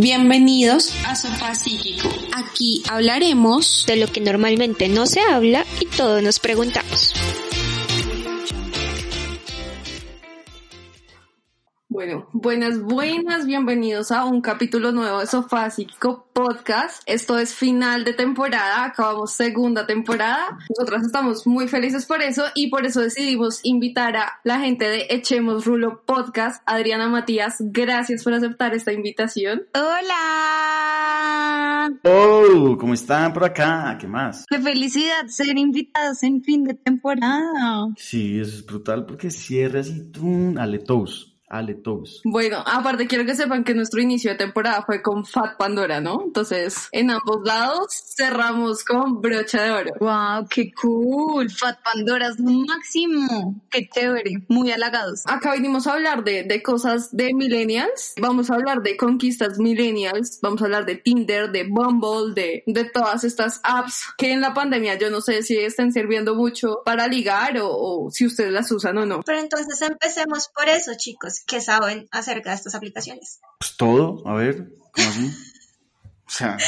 Bienvenidos a Sofá Psíquico. Aquí hablaremos de lo que normalmente no se habla y todos nos preguntamos. Bueno, buenas, buenas, bienvenidos a un capítulo nuevo de Sofá Psíquico Podcast. Esto es final de temporada, acabamos segunda temporada. Nosotras estamos muy felices por eso y por eso decidimos invitar a la gente de Echemos Rulo Podcast. Adriana Matías, gracias por aceptar esta invitación. Hola. Oh, ¿cómo están por acá? ¿Qué más? Qué felicidad ser invitados en fin de temporada. Sí, eso es brutal porque cierras y tú, aletos. Ale Toast. Bueno, aparte quiero que sepan que nuestro inicio de temporada fue con Fat Pandora, ¿no? Entonces, en ambos lados cerramos con brocha de oro. ¡Wow! ¡Qué cool! Fat Pandora es lo máximo. ¡Qué chévere! Muy halagados. Acá vinimos a hablar de, de cosas de millennials. Vamos a hablar de conquistas millennials. Vamos a hablar de Tinder, de Bumble, de, de todas estas apps que en la pandemia yo no sé si estén sirviendo mucho para ligar o, o si ustedes las usan o no. Pero entonces empecemos por eso, chicos que saben acerca de estas aplicaciones? Pues todo, a ver, ¿cómo así? O sea,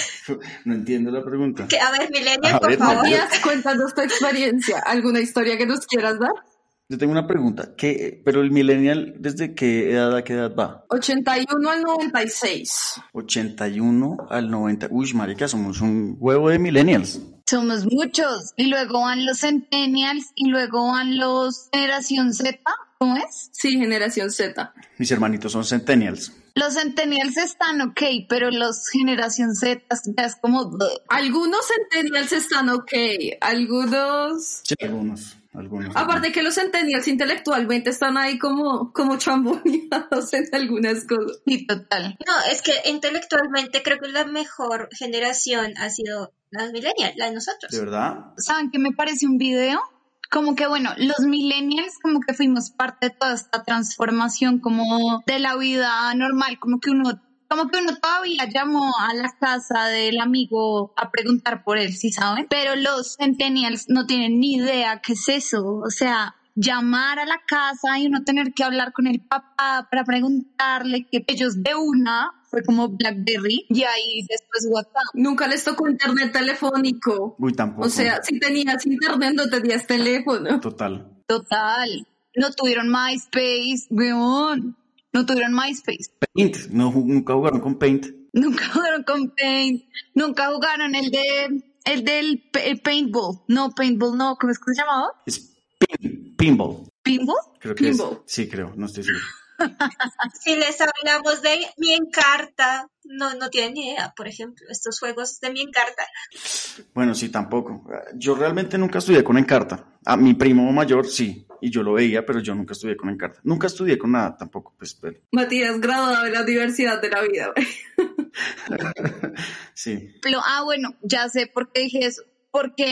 no entiendo la pregunta. Que, a ver, Milenia, por favor. cuéntanos tu experiencia. ¿Alguna historia que nos quieras dar? Yo tengo una pregunta. ¿Qué, pero el millennial, ¿desde qué edad a qué edad va? 81 al 96. 81 al 90. Uy, marica, somos un huevo de millennials. Somos muchos. Y luego van los centennials y luego van los generación Z. ¿Cómo es? Sí, generación Z. Mis hermanitos son centennials. Los centennials están ok, pero los generación Z ya es como... Algunos centennials están ok, algunos... Sí, algunos. Algunos, Aparte que los centennials intelectualmente están ahí como, como chamboneados en algunas cosas. Sí, total. No, es que intelectualmente creo que la mejor generación ha sido la millennials, la de nosotros. ¿De verdad? ¿Saben qué me parece un video? como que bueno, los millennials como que fuimos parte de toda esta transformación como de la vida normal, como que uno como que uno todavía llamó a la casa del amigo a preguntar por él, ¿sí saben? Pero los centennials no tienen ni idea qué es eso, o sea, llamar a la casa y uno tener que hablar con el papá para preguntarle que ellos de una fue como BlackBerry y ahí después WhatsApp. Nunca les tocó internet telefónico. Uy, tampoco. O sea, si tenías internet no tenías teléfono. Total. Total. No tuvieron MySpace, weón. No tuvieron MySpace. Paint. No, nunca jugaron con Paint. Nunca jugaron con Paint. Nunca jugaron el de el del paintball. No, paintball no. ¿Cómo es que se llamaba? Es pinball. ¿Pinball? Creo que pinball. Es. Sí, creo. No estoy seguro. si les hablamos de mi encarta, no, no tienen ni idea, por ejemplo, estos juegos de mi encarta. Bueno, sí, tampoco. Yo realmente nunca estudié con encarta. A mi primo mayor sí, y yo lo veía, pero yo nunca estudié con encarta. Nunca estudié con nada tampoco, pues. Pero... Matías, graduado de la Universidad de la Vida. sí. Pero, ah, bueno, ya sé por qué dije eso. Porque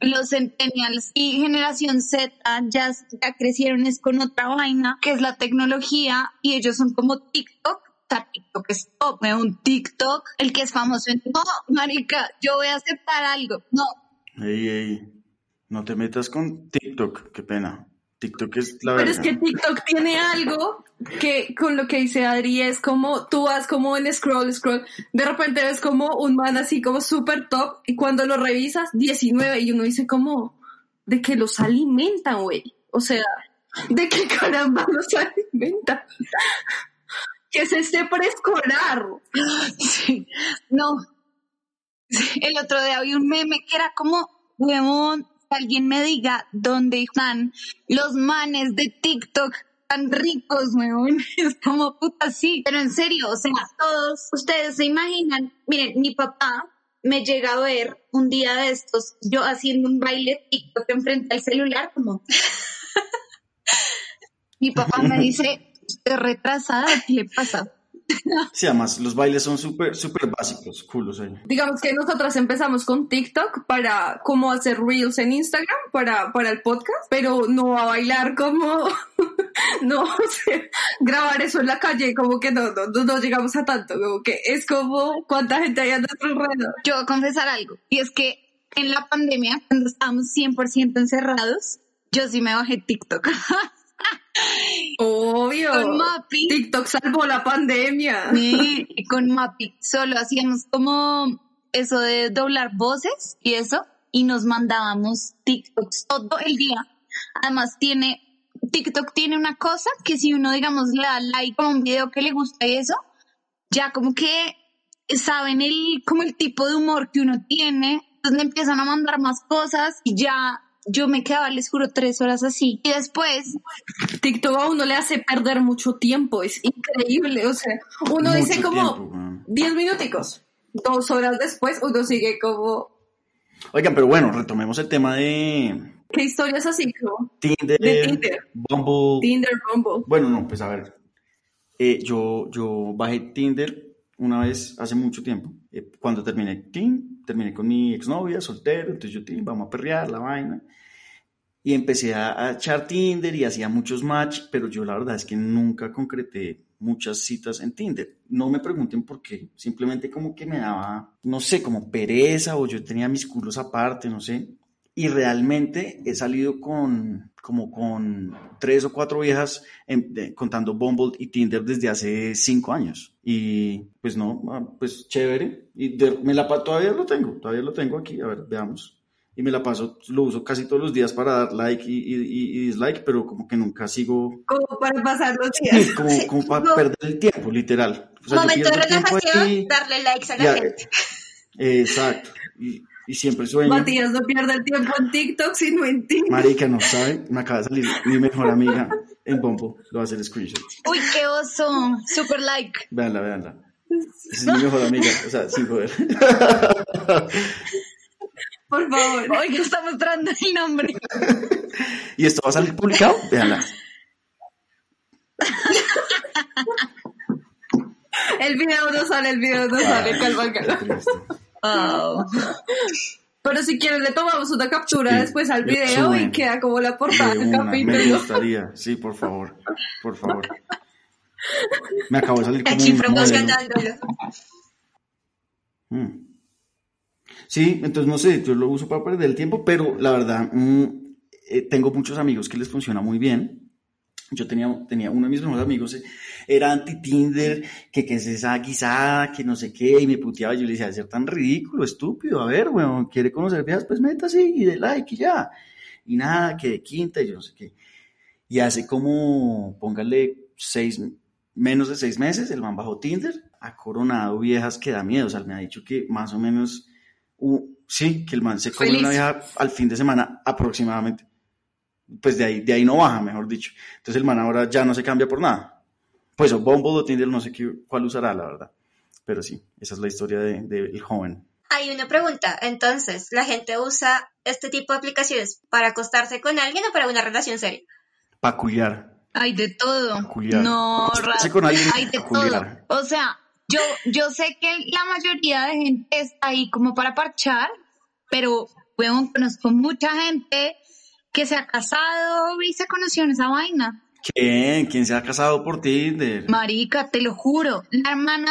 los centennials y generación Z ya, ya crecieron es con otra vaina, que es la tecnología, y ellos son como TikTok, o sea, TikTok es top, un TikTok, el que es famoso en, no, marica, yo voy a aceptar algo, no. Ey, ey, no te metas con TikTok, qué pena. TikTok es la Pero es que TikTok tiene algo que con lo que dice Adri es como tú vas como en scroll, scroll, de repente ves como un man así como súper top y cuando lo revisas 19 y uno dice como de que los alimentan, güey. O sea, de qué caramba los alimentan. que es este preescolar. Sí, no. El otro día vi un meme que era como, huevón, alguien me diga dónde están los manes de TikTok tan ricos, weón. Es como puta sí. Pero en serio, o sea, todos ustedes se imaginan, miren, mi papá me llega a ver un día de estos, yo haciendo un baile TikTok enfrente al celular, como. mi papá me dice, usted retrasada, ¿qué le pasa? Sí, además, los bailes son súper, súper básicos, culos ahí. Digamos que nosotras empezamos con TikTok para cómo hacer reels en Instagram para, para el podcast, pero no a bailar como, no, o sea, grabar eso en la calle, como que no, no, no, no llegamos a tanto, como que es como cuánta gente hay a nuestro alrededor. Yo voy a confesar algo, y es que en la pandemia, cuando estábamos 100% encerrados, yo sí me bajé TikTok. Obvio. Con. TikTok salvó la pandemia. Sí, con Mapi solo hacíamos como eso de doblar voces y eso, y nos mandábamos TikToks todo el día. Además tiene, TikTok tiene una cosa que si uno, digamos, le da like a un video que le gusta y eso, ya como que saben el, como el tipo de humor que uno tiene, entonces le empiezan a mandar más cosas y ya yo me quedaba, les juro, tres horas así. Y después, TikTok a uno le hace perder mucho tiempo, es increíble. O sea, uno Mucho dice como tiempo. 10 minuticos. Dos horas después uno sigue como, Oigan, pero bueno, retomemos el tema de ¿qué historias así? Como Tinder, De Tinder. Bumble. Tinder, Bumble. Bueno, no, pues a ver. Eh, yo, yo bajé Tinder una vez hace mucho tiempo. Eh, cuando terminé Tin, terminé con mi exnovia, soltero, entonces yo, Tin, vamos a perrear la vaina. Y empecé a, a echar Tinder y hacía muchos match, pero yo la verdad es que nunca concreté muchas citas en Tinder. No me pregunten por qué, simplemente como que me daba, no sé, como pereza o yo tenía mis culos aparte, no sé. Y realmente he salido con como con tres o cuatro viejas en- de- contando Bumble y Tinder desde hace cinco años. Y pues no, ah, pues chévere. Y de- me la todavía lo tengo, todavía lo tengo aquí, a ver, veamos. Y me la paso, lo uso casi todos los días para dar like y, y- y- dislike, pero como que nunca sigo, Como para pasar los días. como, como para No. perder el tiempo, literal. O sea, Momento de relajación, darle likes a la Ya, gente. exacto. Y, y siempre sueño. Matías no pierde el tiempo en TikTok, sino en Tinder. Marica, no sabe, me acaba de salir mi mejor amiga en Bombo. Lo va a hacer screenshot. uy, qué oso, super like. Véanla, véanla. Esa es mi mejor amiga, o sea, sin joder. Por favor. Oiga, está mostrando el nombre. ¿Y esto va a salir publicado? Véanla. El video no sale, el video no sale, calma, calma. Qué Wow. Pero si quieren le tomamos una captura Sí, después al video y queda como la portada De del una, me capítulo. gustaría. Sí, por favor. Por favor. Me acabo de salir como un. Mm. Sí, entonces no sé, yo lo uso para perder el tiempo, pero la verdad, mm, eh, tengo muchos amigos que les funciona muy bien. Yo tenía, tenía uno de mis mejores amigos, eh, era anti-Tinder, que, que es esa guisada, que no sé qué, y me puteaba. Yo le decía, ser tan ridículo, estúpido, a ver, weón, quiere conocer viejas, pues métase y de like y ya. Y nada, que de quinta y yo no sé qué. Y hace como, póngale seis, menos de seis meses, el man bajó Tinder, ha coronado viejas que da miedo. O sea, me ha dicho que más o menos, uh, sí, que el man se come Feliz. una vieja al fin de semana aproximadamente. Pues de ahí, de ahí no baja, mejor dicho. Entonces el man ahora ya no se cambia por nada. Pues o Bumble o Tinder, no sé qué, cuál usará, la verdad. Pero sí, esa es la historia del de, del joven. Hay una pregunta. Entonces, ¿la gente usa este tipo de aplicaciones para acostarse con alguien o para una relación seria? Pa' culiar. Hay de todo. Peculiar. No, con alguien hay de peculiar. todo. O sea, yo, yo sé que la mayoría de gente está ahí como para parchar, pero weón, conozco mucha gente que se ha casado y se conoció en esa vaina. ¿Quién? ¿Quién se ha casado por Tinder? Marica, te lo juro. La hermana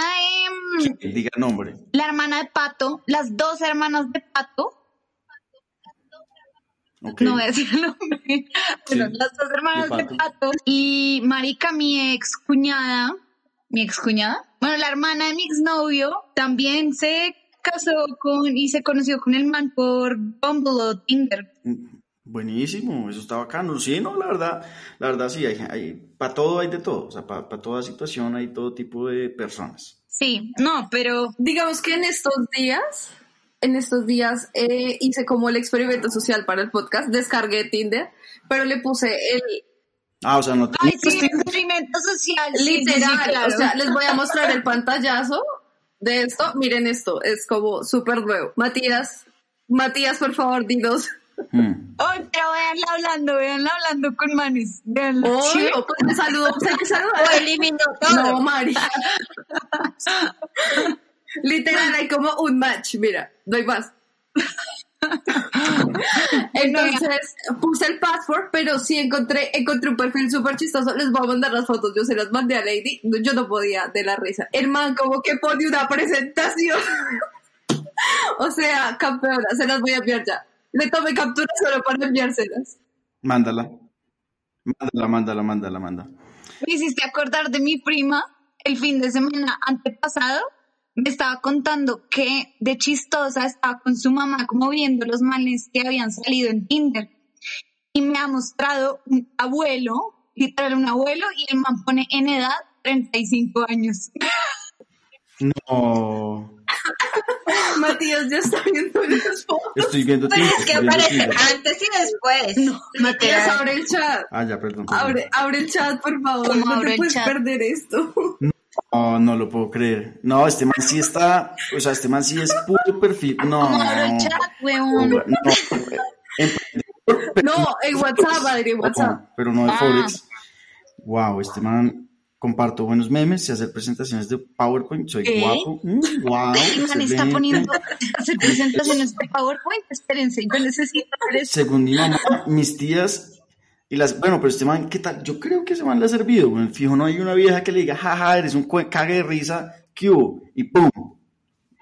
de mm, Diga el nombre. la hermana de Pato, las dos hermanas de Pato, no voy a decir el nombre, Sí, las dos hermanas de de Pato. Pato. Y Marica, mi ex cuñada, mi ex cuñada, bueno, la hermana de mi exnovio también se casó con y se conoció con el man por Bumble o Tinder. Mm, Buenísimo, eso está bacano. Sí, no, la verdad, la verdad sí, hay, hay, para todo hay de todo, o sea, para toda situación hay todo tipo de personas. Sí, no, pero Digamos que en estos días, en estos días eh, hice como el experimento social para el podcast, descargué Tinder, pero le puse el Ah, o sea, no ay, sí, experimento social. sí, sí, sí, literal, claro. o sea, les voy a mostrar el pantallazo de esto. Miren esto, es como súper nuevo. Matías, Matías, por favor, dinos. Mm. Pero véanla hablando, véanla hablando con manes. Véanla. ¿Sí? Obvio, pues me saludo, pues hay que saludar. O eliminó todo. No, María. Literal, hay como un match, mira, no hay más. Entonces puse el password, pero sí encontré, encontré un perfil súper chistoso. Les voy a mandar las fotos, yo se las mandé a Lady. No, Yo no podía de la risa. El man como que pone una presentación. o sea, campeona, se las voy a enviar ya. Le tomé captura solo para enviárselas. Mándala. Mándala, mándala, mándala, manda. Me hiciste acordar de mi prima el fin de semana antepasado. Me estaba contando que de chistosa estaba con su mamá como viendo los manes que habían salido en Tinder. Y me ha mostrado un abuelo, literal un abuelo, y el man pone en edad 35 años. No. Matías ya está viendo las fotos. Estoy viendo Pero es que aparece antes y después. Matías, abre el chat. Ah, ya, perdón. perdón. Abre, abre el chat, por favor. ¿Cómo No te puedes chat? perder esto. No, no lo puedo creer. No, este man sí está, o sea, este man sí es puro perfil. No. ¿Cómo el chat, weón? No, No, en WhatsApp, Adri, en WhatsApp. pero no de Ah. Forex. Wow, este man comparto buenos memes, sé hacer presentaciones de PowerPoint, soy ¿Qué? guapo. Mm, wow, man está poniendo hacer presentaciones de PowerPoint. Espérense, yo necesito hacer eso. Según mi mamá, mis tías y las, bueno, pero este man, ¿qué tal? Yo creo que ese man le ha servido, güey. Fijo, no hay una vieja que le diga, jaja, eres un cague de risa, ¿qué hubo? Y pum.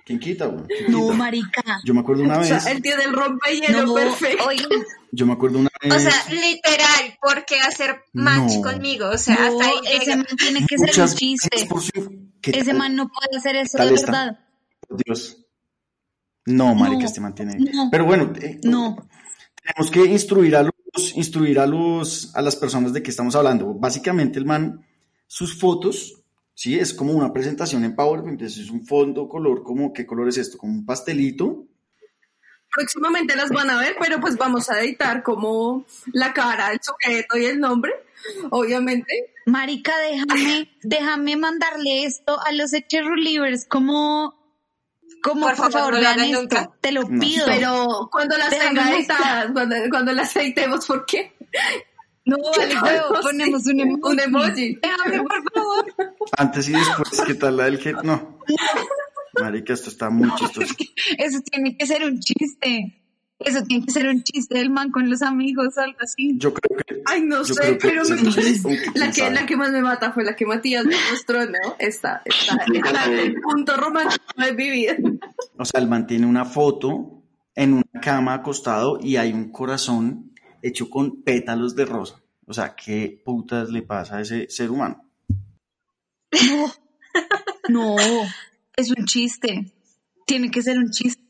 ¿Quién quita, güey? ¿Quién No, marica. Yo me acuerdo una O vez, sea, el tío del rompehielo No, perfecto. yo me acuerdo una vez. O sea, literal, ¿por qué hacer match No. conmigo? O sea, no, hasta ahí ese man tiene que ser un chiste. gracias por su- ¿Qué Ese tal? man no puede hacer eso tal de está? verdad. Por Dios. No, marica, No, este man tiene. no. Pero bueno, eh, No. tenemos que instruir a los, instruir a los, a las personas de qué estamos hablando. Básicamente, el man, sus fotos, sí, es como una presentación en PowerPoint, entonces es un fondo color, como, ¿qué color es esto? Como un pastelito. Próximamente las van a ver, pero pues vamos a editar como la cara, el sujeto y el nombre, obviamente. Marica, déjame, déjame mandarle esto a los Echerulivers como, como Por por, favor, favor, no lo vean esto. nunca. Te lo No. pido. Pero cuando las Déjame tenga mostrar. editadas, cuando, cuando las editemos, ¿por qué? No, vale, ponemos un emoji. un emoji. Déjame, por favor. Antes y después, ¿qué tal la del que No. Marica, esto está muy chistoso. Eso tiene que ser un chiste. Eso tiene que ser un chiste del man con los amigos, algo así. Yo creo que. Ay, no sé, pero me man- parece- la que, la que más me mata fue la que Matías me mostró, ¿no? Esta, esta, esta, el punto romántico de mi vida. O sea, él mantiene una foto en una cama acostado y hay un corazón hecho con pétalos de rosa. O sea, ¿qué putas le pasa a ese ser humano? No, no, es un chiste. Tiene que ser un chiste.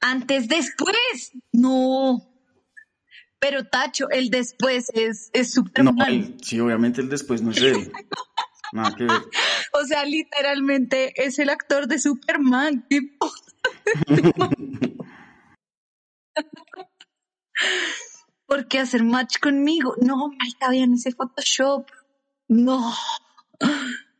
Antes, después. No. Pero Tacho, el después es, es No, sí, obviamente el después no es él. Nada que ver. O sea, literalmente es el actor de Superman. tipo. ¿Por qué hacer match conmigo? No, marica, vean ese Photoshop. No.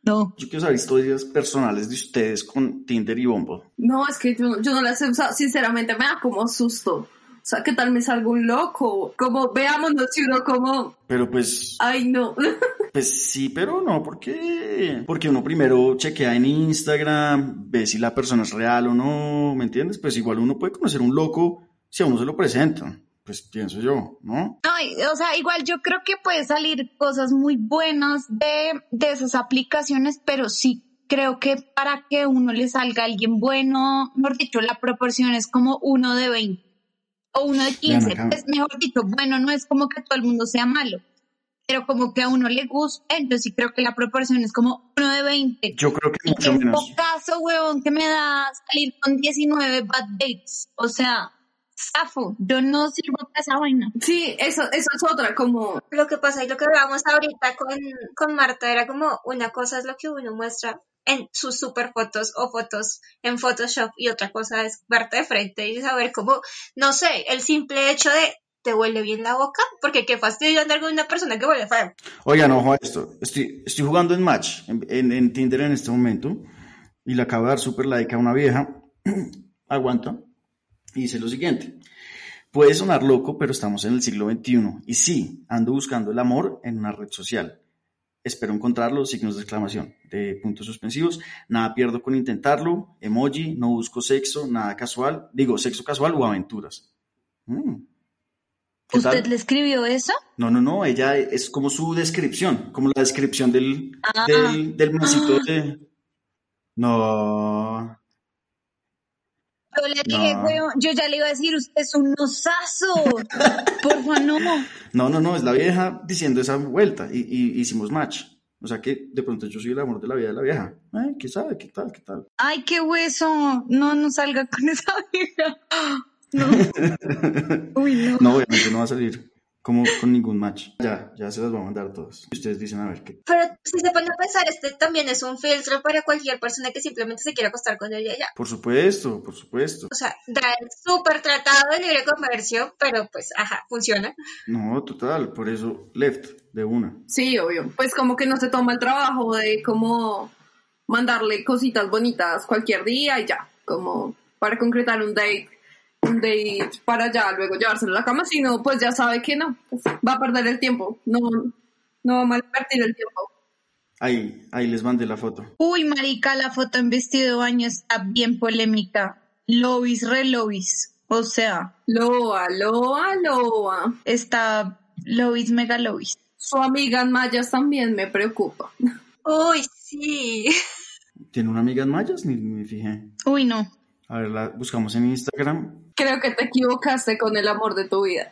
No. Yo quiero saber historias personales de ustedes con Tinder y Bumble. No, es que yo, yo no las he usado, sinceramente me da como susto. O sea, ¿qué tal me salga un loco? Como, veámonos si uno como, Pero pues, ay no. pues sí, pero no, ¿por qué? Porque uno primero chequea en Instagram, ve si la persona es real o no, ¿me entiendes? Pues igual uno puede conocer un loco si a uno se lo presenta. Pues pienso yo, ¿no? Ay, o sea, igual yo creo que puede salir cosas muy buenas de, de esas aplicaciones, pero sí creo que para que uno le salga alguien bueno, mejor dicho, la proporción es como uno de 20 o uno de 15. acá. Pues, mejor dicho, bueno, no es como que todo el mundo sea malo, pero como que a uno le guste, yo sí creo que la proporción es como uno de 20. Yo creo que Y mucho menos. caso, huevón, que me da salir con 19 bad dates. O sea, zafo, yo no sirvo para esa vaina. Sí, eso, eso es otra, como, Lo que pasa y lo que hablábamos ahorita con, con Marta era como una cosa es lo que uno muestra en sus super fotos o fotos en Photoshop y otra cosa es verte de frente y saber cómo, no sé, el simple hecho de te huele bien la boca, porque qué fastidio andar con una persona que huele feo. Oigan, ojo a esto. Estoy, estoy jugando en Match, en, en- en Tinder en este momento, y le acabo de dar super like a una vieja. Aguanta. Y dice lo siguiente. Puede sonar loco, pero estamos en el siglo XXI. Y sí, ando buscando el amor en una red social. Espero encontrarlo, signos de exclamación, de puntos suspensivos. Nada pierdo con intentarlo. Emoji, no busco sexo, nada casual. Digo, sexo casual o aventuras. Mm. ¿Usted le escribió eso? No, no, no, ella es como su descripción, como la descripción del, Ah. del, del mancito de... No. Yo le dije, No. weón, yo ya le iba a decir, usted es un osazo. Porfa, no. No, no, no, es la vieja diciendo esa vuelta y, y hicimos match. O sea que de pronto yo soy el amor de la vida de la vieja. Ay, ¿qué sabe? ¿Qué tal? ¿Qué tal? Ay, qué hueso. No, no salga con esa vieja. No. Uy, no. No, obviamente no va a salir como con ningún match. Ya, ya se las voy a mandar todas. Y ustedes dicen a ver qué. Pero si se pone a pensar, este también es un filtro para cualquier persona que simplemente se quiera acostar con ella y ya. Por supuesto, por supuesto. O sea, da el súper tratado de libre comercio, pero pues, ajá, funciona. No, total, por eso left de una. Sí, obvio. Pues como que no se toma el trabajo de como mandarle cositas bonitas cualquier día y ya, como para concretar un date, un date para ya luego llevárselo a la cama, sino pues ya sabe que no, pues, va a perder el tiempo, no, no va a malvertir el tiempo. Ahí, ahí les mandé la foto. Uy, marica, la foto en vestido de baño está bien polémica. Lois, re Lois. O sea, Loa, loa, loa. está Lois, mega Lois. Su amiga en mayas también me preocupa. Uy, sí. ¿Tiene una amiga en mayas? Ni me fijé. Uy, no. A ver, la buscamos en Instagram. Creo que te equivocaste con el amor de tu vida.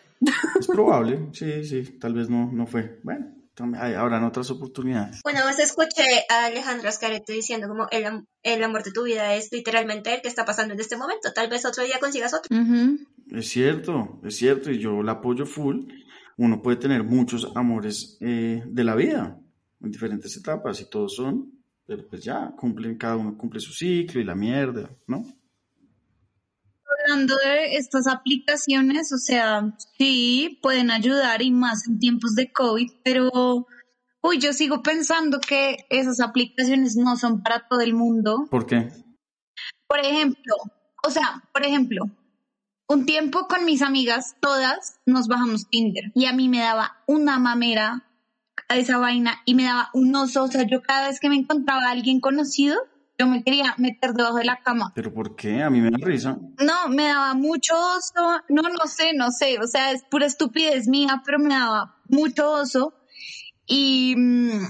Es probable, sí, sí, tal vez no, no fue. Bueno, también hay- habrán otras oportunidades. Una vez escuché a Alejandro Ascarete diciendo como el, am- el amor de tu vida es literalmente el que está pasando en este momento. Tal vez otro día consigas otro. Es cierto, es cierto, y yo la apoyo full. Uno puede tener muchos amores eh, de la vida en diferentes etapas y todos son, pero pues ya, cumplen, cada uno cumple su ciclo y la mierda, ¿no? Hablando de estas aplicaciones, o sea, sí, pueden ayudar y más en tiempos de COVID, pero, uy, yo sigo pensando que esas aplicaciones no son para todo el mundo. ¿Por qué? Por ejemplo, o sea, por ejemplo, un tiempo con mis amigas, todas nos bajamos Tinder y a mí me daba una mamera a esa vaina y me daba un oso, o sea, yo cada vez que me encontraba a alguien conocido, yo me quería meter debajo de la cama. ¿Pero por qué? A mí me da risa. No, me daba mucho oso, no, no sé, no sé, o sea, es pura estupidez mía, pero me daba mucho oso y, mm,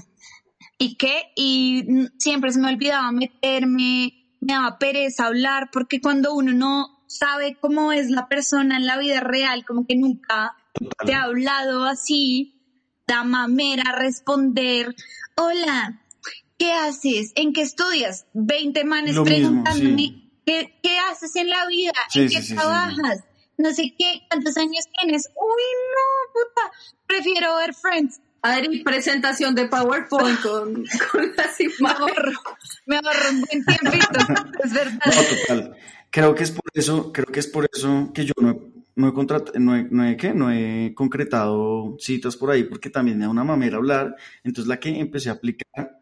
¿y qué? Y siempre se me olvidaba meterme, me daba pereza hablar, porque cuando uno no sabe cómo es la persona en la vida real, como que nunca te ha hablado así, da mamera responder, hola, ¿qué haces? ¿En qué estudias? 20 manes Lo mismo, preguntándome, sí. ¿qué, qué haces en la vida? Sí, ¿En sí, qué sí, sí, trabajas? No sé qué, ¿cuántos años tienes? Uy, no, puta, prefiero ver Friends. Adri, presentación de PowerPoint con, con las Me imágenes. ahorro, me ahorro un buen tiempito, es verdad. No, total. Creo que es por eso, creo que es por eso que yo no he, no he, contrat- no he, no he, ¿qué? no he concretado citas por ahí, porque también me da una mamera hablar. Entonces la que empecé a aplicar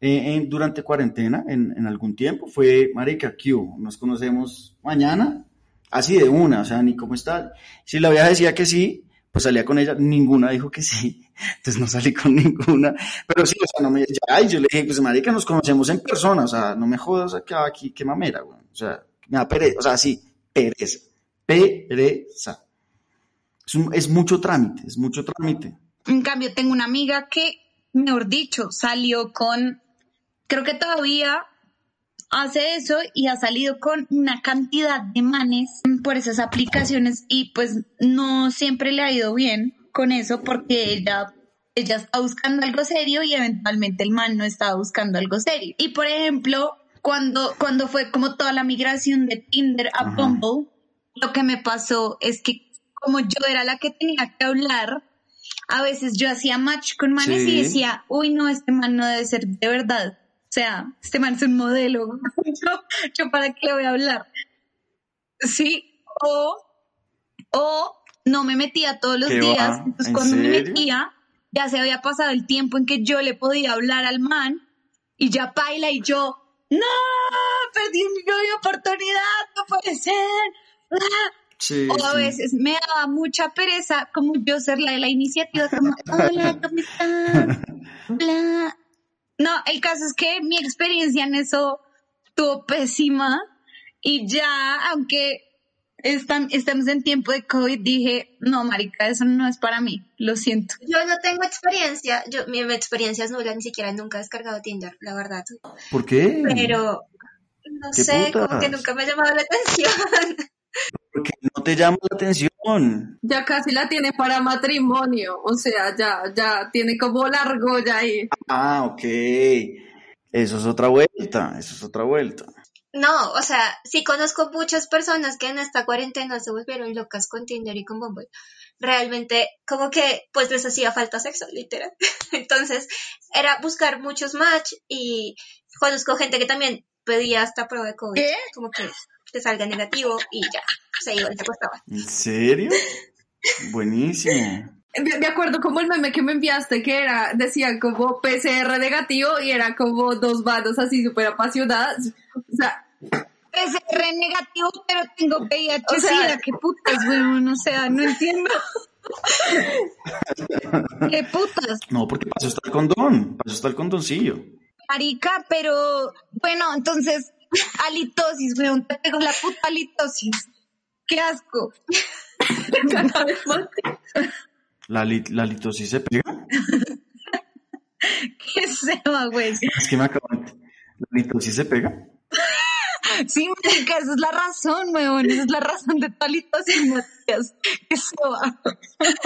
eh, en- durante cuarentena, en, algún tiempo, fue Marica Q. Nos conocemos mañana, así de una, o sea, ni cómo está. Si la vieja decía que sí, pues salía con ella, ninguna dijo que sí, entonces no salí con ninguna, pero sí, o sea, no me, ya, y yo le dije, pues marica, nos conocemos en persona, o sea, no me jodas acá, aquí, qué mamera, güey, o sea, me da pereza, o sea, sí, pereza, pereza. Es mucho trámite, es mucho trámite. En cambio, tengo una amiga que, mejor dicho, salió con, creo que todavía hace eso y ha salido con una cantidad de manes por esas aplicaciones y pues no siempre le ha ido bien con eso porque ella, ella está buscando algo serio y eventualmente el man no estaba buscando algo serio. Y por ejemplo, cuando, cuando fue como toda la migración de Tinder a Ajá. Bumble, lo que me pasó es que como yo era la que tenía que hablar, a veces yo hacía match con manes Sí. y decía, uy, no, este man no debe ser de verdad. Sea, este man es un modelo. yo, yo para qué le voy a hablar. Sí, o, o no me metía todos los días. Entonces ¿En cuando me serio? metía, ya se había pasado el tiempo en que yo le podía hablar al man y ya baila y yo, no, perdí mi oportunidad, no puede ser. Ah, Sí, o a sí. veces me daba mucha pereza como yo ser la de la iniciativa, como, hola, ¿cómo estás? Hola. No, el caso es que mi experiencia en eso estuvo pésima y ya, aunque están, estamos en tiempo de COVID, dije, no, marica, eso no es para mí, lo siento. Yo no tengo experiencia, yo, mi, mi experiencia es nula, ni siquiera nunca he descargado Tinder, la verdad. ¿Por qué? Pero No ¿Qué sé, como que nunca me ha llamado la atención. Porque no te llama la atención. Ya casi la tiene para matrimonio, o sea, ya, ya tiene como la argolla ahí. Ah, ok. Eso es otra vuelta, eso es otra vuelta. No, o sea, sí conozco muchas personas que en esta cuarentena se volvieron locas con Tinder y con Bumble. Realmente, como que, pues les hacía falta sexo, literal. Entonces, era buscar muchos match y conozco gente que también pedía hasta prueba de COVID. ¿Qué? Como que te salga negativo y ya, se iban, se acostaban. ¿En serio? Buenísimo. De, acuerdo como el meme que me enviaste, que era, decía como PCR negativo y era como dos manos así súper apasionadas. O sea, PCR negativo, pero tengo VIH, O sea- SIDA, qué putas, weón, o sea, no entiendo. qué putas, No, porque eso está el condón, eso está el condoncillo. marica, pero bueno, entonces, halitosis, weón, te pego la puta halitosis. Qué asco. cada vez más. ¿La, li- la litosis se pega? Qué seba, güey. Es que me acaban. ¿La litosis se pega? Sí, marica, esa es la razón, weón, esa es la razón de tu halitosis, Matías. Qué seba. ¿Quién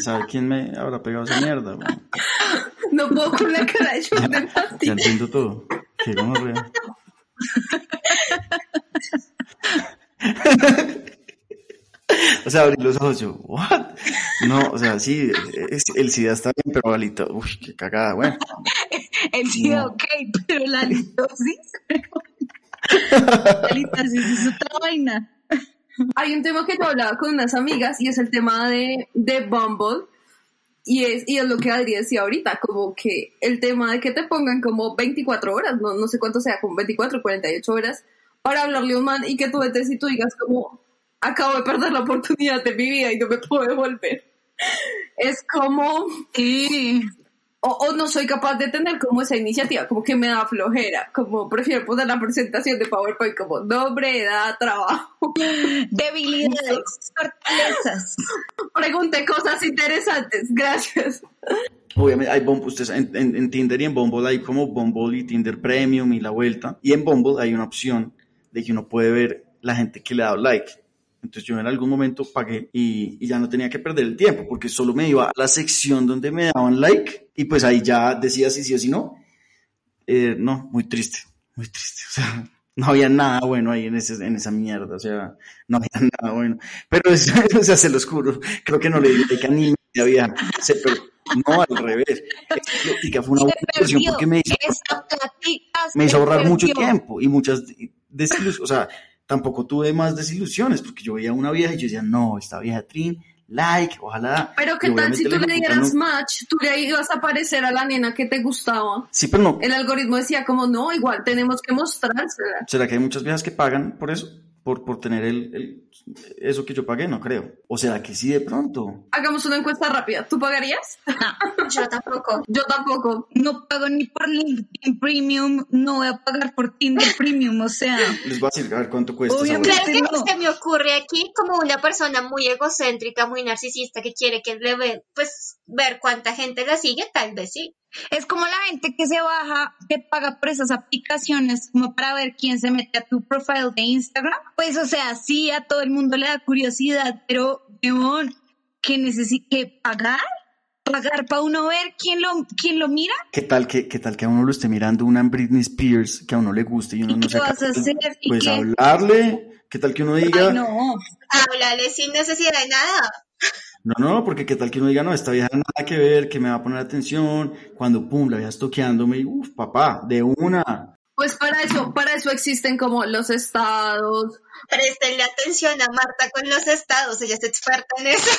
sabe quién me habrá pegado esa mierda? güey? No puedo con la cara de short de Ya pastilla. entiendo todo. Qué gonorrea. O sea, abrí los ojos, yo, ¿what? No, o sea, sí, es- el SIDA está bien, pero Galito, uy, qué cagada, bueno. El SIDA, No. ok, pero la halitosis. la halitosis es otra vaina. Hay un tema que yo hablaba con unas amigas y es el tema de, de Bumble. Y es, y es lo que Adri decía ahorita, como que el tema de que te pongan como 24 horas, no, no sé cuánto sea, como 24, 48 horas, para hablarle a un man y que tú entres y tú digas como, acabo de perder la oportunidad de mi vida y no me puedo devolver. Es como, Sí. O, o no soy capaz de tener como esa iniciativa, como que me da flojera, como prefiero poner la presentación de PowerPoint como nombre, edad, trabajo. Debilidades, fortalezas. Pregunté cosas interesantes, gracias. Obviamente hay Bumble, ustedes en, en- en Tinder y en Bumble hay como Bumble y Tinder Premium y la vuelta. Y en Bumble hay una opción de que uno puede ver la gente que le ha dado like. Entonces yo en algún momento pagué y, y ya no tenía que perder el tiempo porque solo me iba a la sección donde me daban like y pues ahí ya decía si sí o si no. Eh, no, muy triste, muy triste. O sea, no había nada bueno ahí en, ese, en esa mierda. O sea, no había nada bueno. Pero es- o sea, se los juro, creo que no le di like a ni vieja. Se no, al revés. Esta fue una buena inversión porque me hizo me hizo ahorrar mucho tiempo y muchas desilusiones, o sea, tampoco tuve más desilusiones porque yo veía una vieja y yo decía, no, esta vieja Trin, like, ojalá. Pero qué tal si tú le dieras no- match, tú le ibas a aparecer a la nena que te gustaba. Sí, pero no. El algoritmo decía como, no, igual tenemos que mostrársela. ¿Será que hay muchas viejas que pagan por eso? Por, por tener el, el- eso que yo pagué, no creo. ¿O será que sí de pronto? Hagamos una encuesta rápida. ¿Tú pagarías? Yo tampoco. Yo tampoco. No pago ni por LinkedIn Premium, no voy a pagar por Tinder Premium, o sea, Les voy a decir, a ver cuánto cuesta. Obviamente. Claro que no. se me ocurre aquí como una persona muy egocéntrica, muy narcisista que quiere que le ve, pues ver cuánta gente la sigue, tal vez sí. es como la gente que se baja, que paga por esas aplicaciones como para ver quién se mete a tu profile de Instagram. Pues, o sea, sí, a todo el mundo le da curiosidad, pero, weón, que necesite pagar, pagar para uno ver quién lo, quién lo mira. ¿Qué tal, que, ¿Qué tal que a uno lo esté mirando una Britney Spears que a uno le guste y uno ¿Y no qué vas a hacer? ¿Y Pues hablarle. ¿Qué tal que uno diga, Ay, no. Háblale sin necesidad de nada. No, no, porque qué tal que uno diga, no, esta vieja nada que ver, que me va a poner atención, cuando pum, la vieja toqueándome, uff, papá, de una. Pues para eso, para eso existen como los estados. Prestenle atención a Marta con los estados, ella es experta en eso.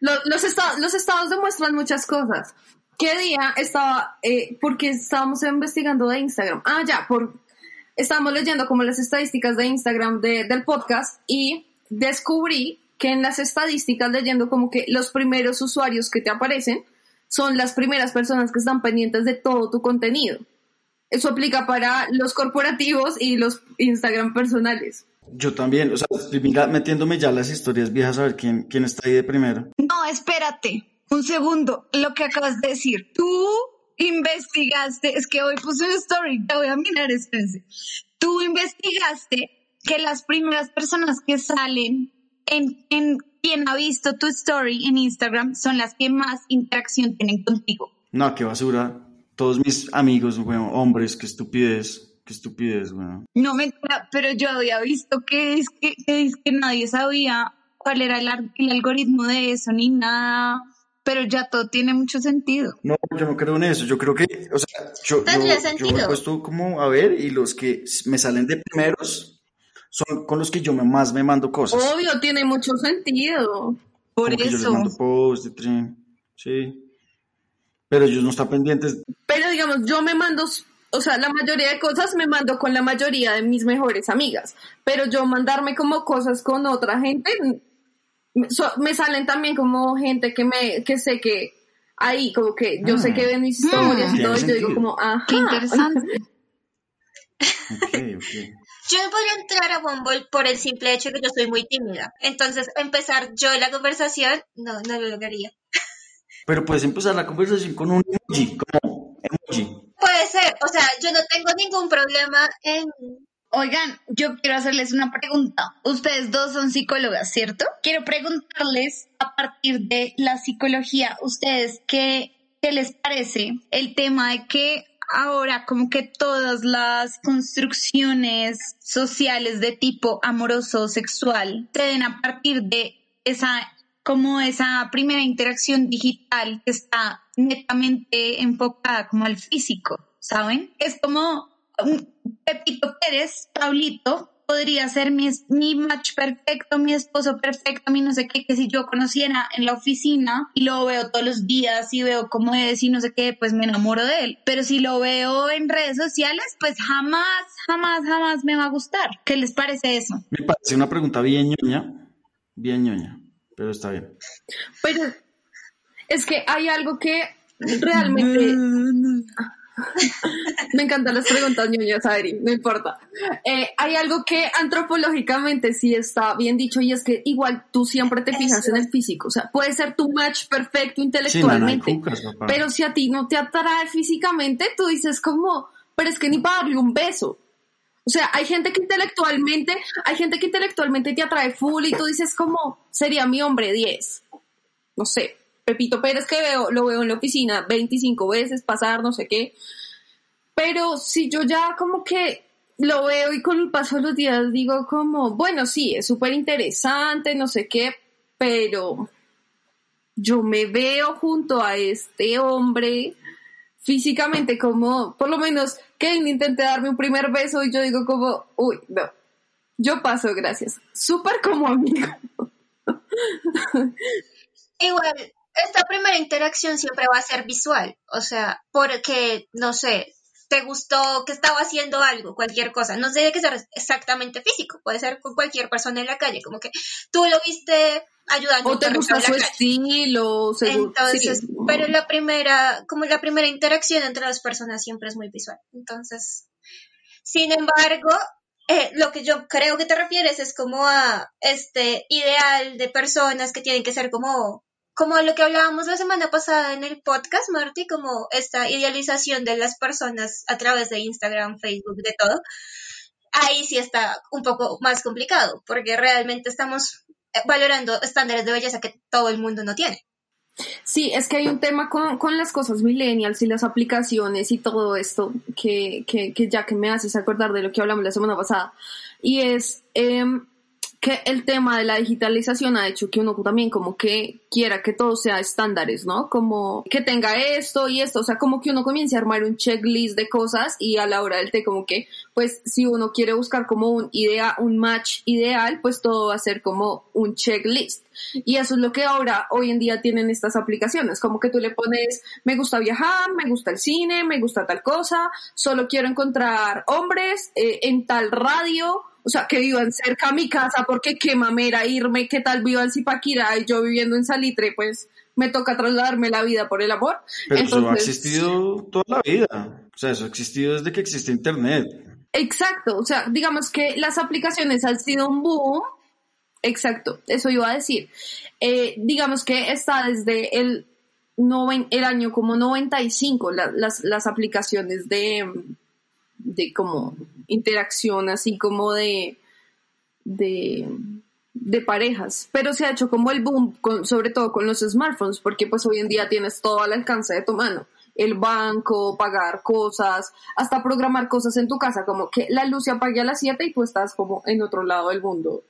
Lo- Los, estados, los estados demuestran muchas cosas. ¿Qué día estaba, eh, porque estábamos investigando de Instagram? Ah, ya, por, estábamos leyendo como las estadísticas de Instagram de- del podcast y descubrí que en las estadísticas leyendo como que los primeros usuarios que te aparecen son las primeras personas que están pendientes de todo tu contenido. Eso aplica para los corporativos y los Instagram personales. Yo también, o sea, mira- metiéndome ya las historias viejas a ver quién, quién está ahí de primero. No, espérate, un segundo, lo que acabas de decir. Tú investigaste, es que hoy puse una story, te voy a mirar, espérense. Tú investigaste que las primeras personas que salen en, en quien ha visto tu story en Instagram son las que más interacción tienen contigo. No, qué basura. Todos mis amigos, bueno, hombres, qué estupidez. Qué estupidez, bueno. No me pero yo había visto que es que, que, es que nadie sabía cuál era el, el algoritmo de eso ni nada, pero ya todo tiene mucho sentido. No, yo no creo en eso. Yo creo que, o sea, yo, yo, me he puesto como a ver y los que me salen de primeros son con los que yo me- más me mando cosas. Obvio, tiene mucho sentido. Por Como que yo les eso. mando de tren, sí. Pero ellos no están pendientes. Pero digamos, yo me mando, o sea, la mayoría de cosas me mando con la mayoría de mis mejores amigas. Pero yo mandarme como cosas con otra gente, me- so- me salen también como gente que me, que sé que ahí, como que yo sé que ven mis historias y todo, y yo digo como, ajá. Qué interesante. Yo no podría entrar a Bumble por el simple hecho de que yo soy muy tímida. Entonces, empezar yo la conversación, no, no lo lograría. Pero puedes empezar la conversación con un emoji, como emoji. Puede ser, o sea, yo no tengo ningún problema en... Oigan, yo quiero hacerles una pregunta. Ustedes dos son psicólogas, ¿cierto? Quiero preguntarles a partir de la psicología, ¿ustedes qué, qué les parece el tema de que ahora como que todas las construcciones sociales de tipo amoroso sexual se den a partir de esa como esa primera interacción digital que está netamente enfocada como al físico, ¿saben? Es como un Pepito Pérez, Pablito, podría ser mi, mi match perfecto, mi esposo perfecto, mi no sé qué, que si yo conociera en la oficina y lo veo todos los días y veo cómo es y no sé qué, pues me enamoro de él. Pero si lo veo en redes sociales, pues jamás, jamás, jamás me va a gustar. ¿Qué les parece eso? Me parece una pregunta bien ñoña, bien ñoña, pero está bien. Pero es que hay algo que realmente me encantan las preguntas ñoñas, Adri, no importa. Eh, hay algo que antropológicamente sí está bien dicho y es que igual tú siempre te fijas Eso. en el físico, o sea, puede ser tu match perfecto Sí, intelectualmente, cucas, pero si a ti no te atrae físicamente, tú dices como, pero es que ni para darle un beso. O sea, hay gente que intelectualmente, hay gente que intelectualmente te atrae full y tú dices como, sería mi hombre 10. No sé, Pepito Pérez que veo, lo veo en la oficina 25 veces pasar, no sé qué. Pero si yo ya como que lo veo y con el paso de los días digo como, bueno, sí, es súper interesante, no sé qué, pero yo me veo junto a este hombre físicamente como, por lo menos, Kevin intenté darme un primer beso y yo digo como, uy, no, yo paso, gracias. Súper como amigo. Igual, esta primera interacción siempre va a ser visual, o sea, porque, no sé, te gustó que estaba haciendo algo, cualquier cosa, no tiene que ser exactamente físico, puede ser con cualquier persona en la calle, como que tú lo viste ayudando a O te gusta su estilo, seguro. Entonces, sí. pero la primera, como la primera interacción entre las personas siempre es muy visual. Entonces, sin embargo, eh, lo que yo creo que te refieres es como a este ideal de personas que tienen que ser como, como lo que hablábamos la semana pasada en el podcast, Marty, como esta idealización de las personas a través de Instagram, Facebook, de todo. Ahí sí está un poco más complicado, porque realmente estamos eh, valorando estándares de belleza que todo el mundo no tiene. Sí, es que hay un tema con, con las cosas millennials y las aplicaciones y todo esto que, que, que ya que me haces acordar de lo que hablamos la semana pasada. Y es em, que el tema de la digitalización ha hecho que uno también como que quiera que todo sea estándares, ¿no? Como que tenga esto y esto, o sea, como que uno comience a armar un checklist de cosas y a la hora del té como que, pues si uno quiere buscar como un idea, un match ideal, pues todo va a ser como un checklist. Y eso es lo que ahora, hoy en día tienen estas aplicaciones, como que tú le pones, me gusta viajar, me gusta el cine, me gusta tal cosa, solo quiero encontrar hombres eh, en tal radio, o sea, que vivan cerca a mi casa, porque qué mamera irme, qué tal viva en Zipaquirá y yo viviendo en Salitre, pues me toca trasladarme la vida por el amor. Pero eso ha existido toda la vida. O sea, eso ha existido desde que existe Internet. Exacto, o sea, digamos que las aplicaciones han sido un boom. Exacto, eso iba a decir. Eh, digamos que está desde el noven- el año como 95, la- las, las aplicaciones de, de como interacción, así como de, de, de parejas, pero se ha hecho como el boom, con, sobre todo con los smartphones, porque pues hoy en día tienes todo al alcance de tu mano. El banco, pagar cosas, hasta programar cosas en tu casa, como que la luz se apague a las 7 y tú estás como en otro lado del mundo.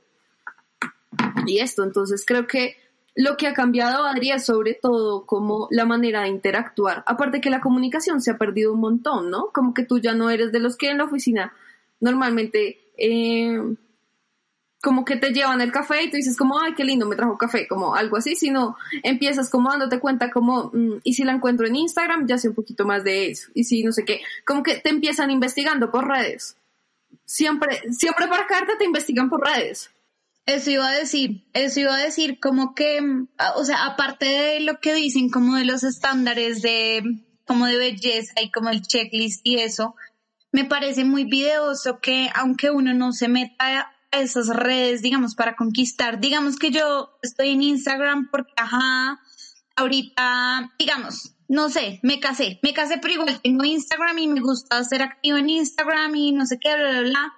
Y esto, entonces creo que lo que ha cambiado, Adri, es sobre todo como la manera de interactuar. Aparte que la comunicación se ha perdido un montón, ¿no? Como que tú ya no eres de los que en la oficina normalmente eh, como que te llevan el café y tú dices como, ay, qué lindo, me trajo café, como algo así, sino empiezas como dándote cuenta como, mm, y si la encuentro en Instagram, ya sé un poquito más de eso, y si no sé qué, como que te empiezan investigando por redes. Siempre, siempre para caerte te investigan por redes. Eso iba a decir, eso iba a decir como que, mm, o sea, aparte de lo que dicen como de los estándares de, como de belleza y como el checklist y eso, me parece muy videoso que aunque uno no se meta esas redes, digamos, para conquistar, digamos que yo estoy en Instagram porque, ajá, ahorita, digamos, no sé, me casé, me casé, pero igual tengo Instagram y me gusta ser activo en Instagram y no sé qué, bla, bla, bla.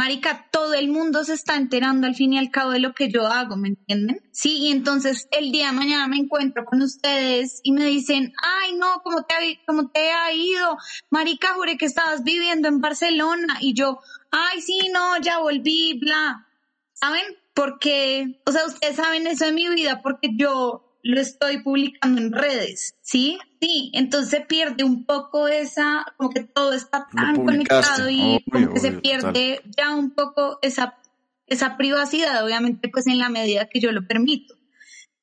Marica, todo el mundo se está enterando al fin y al cabo de lo que yo hago, ¿me entienden? Sí, y entonces el día de mañana me encuentro con ustedes y me dicen, ay, no, ¿cómo te, ha, cómo te ha ido? Marica, juré que estabas viviendo en Barcelona. Y yo, ay, sí, no, ya volví, bla. ¿Saben? Porque, o sea, ustedes saben eso de mi vida porque yo lo estoy publicando en redes, ¿sí? Sí, entonces se pierde un poco esa, como que todo está tan conectado y obvio, como que se pierde ya un poco esa, esa privacidad, obviamente, pues en la medida que yo lo permito.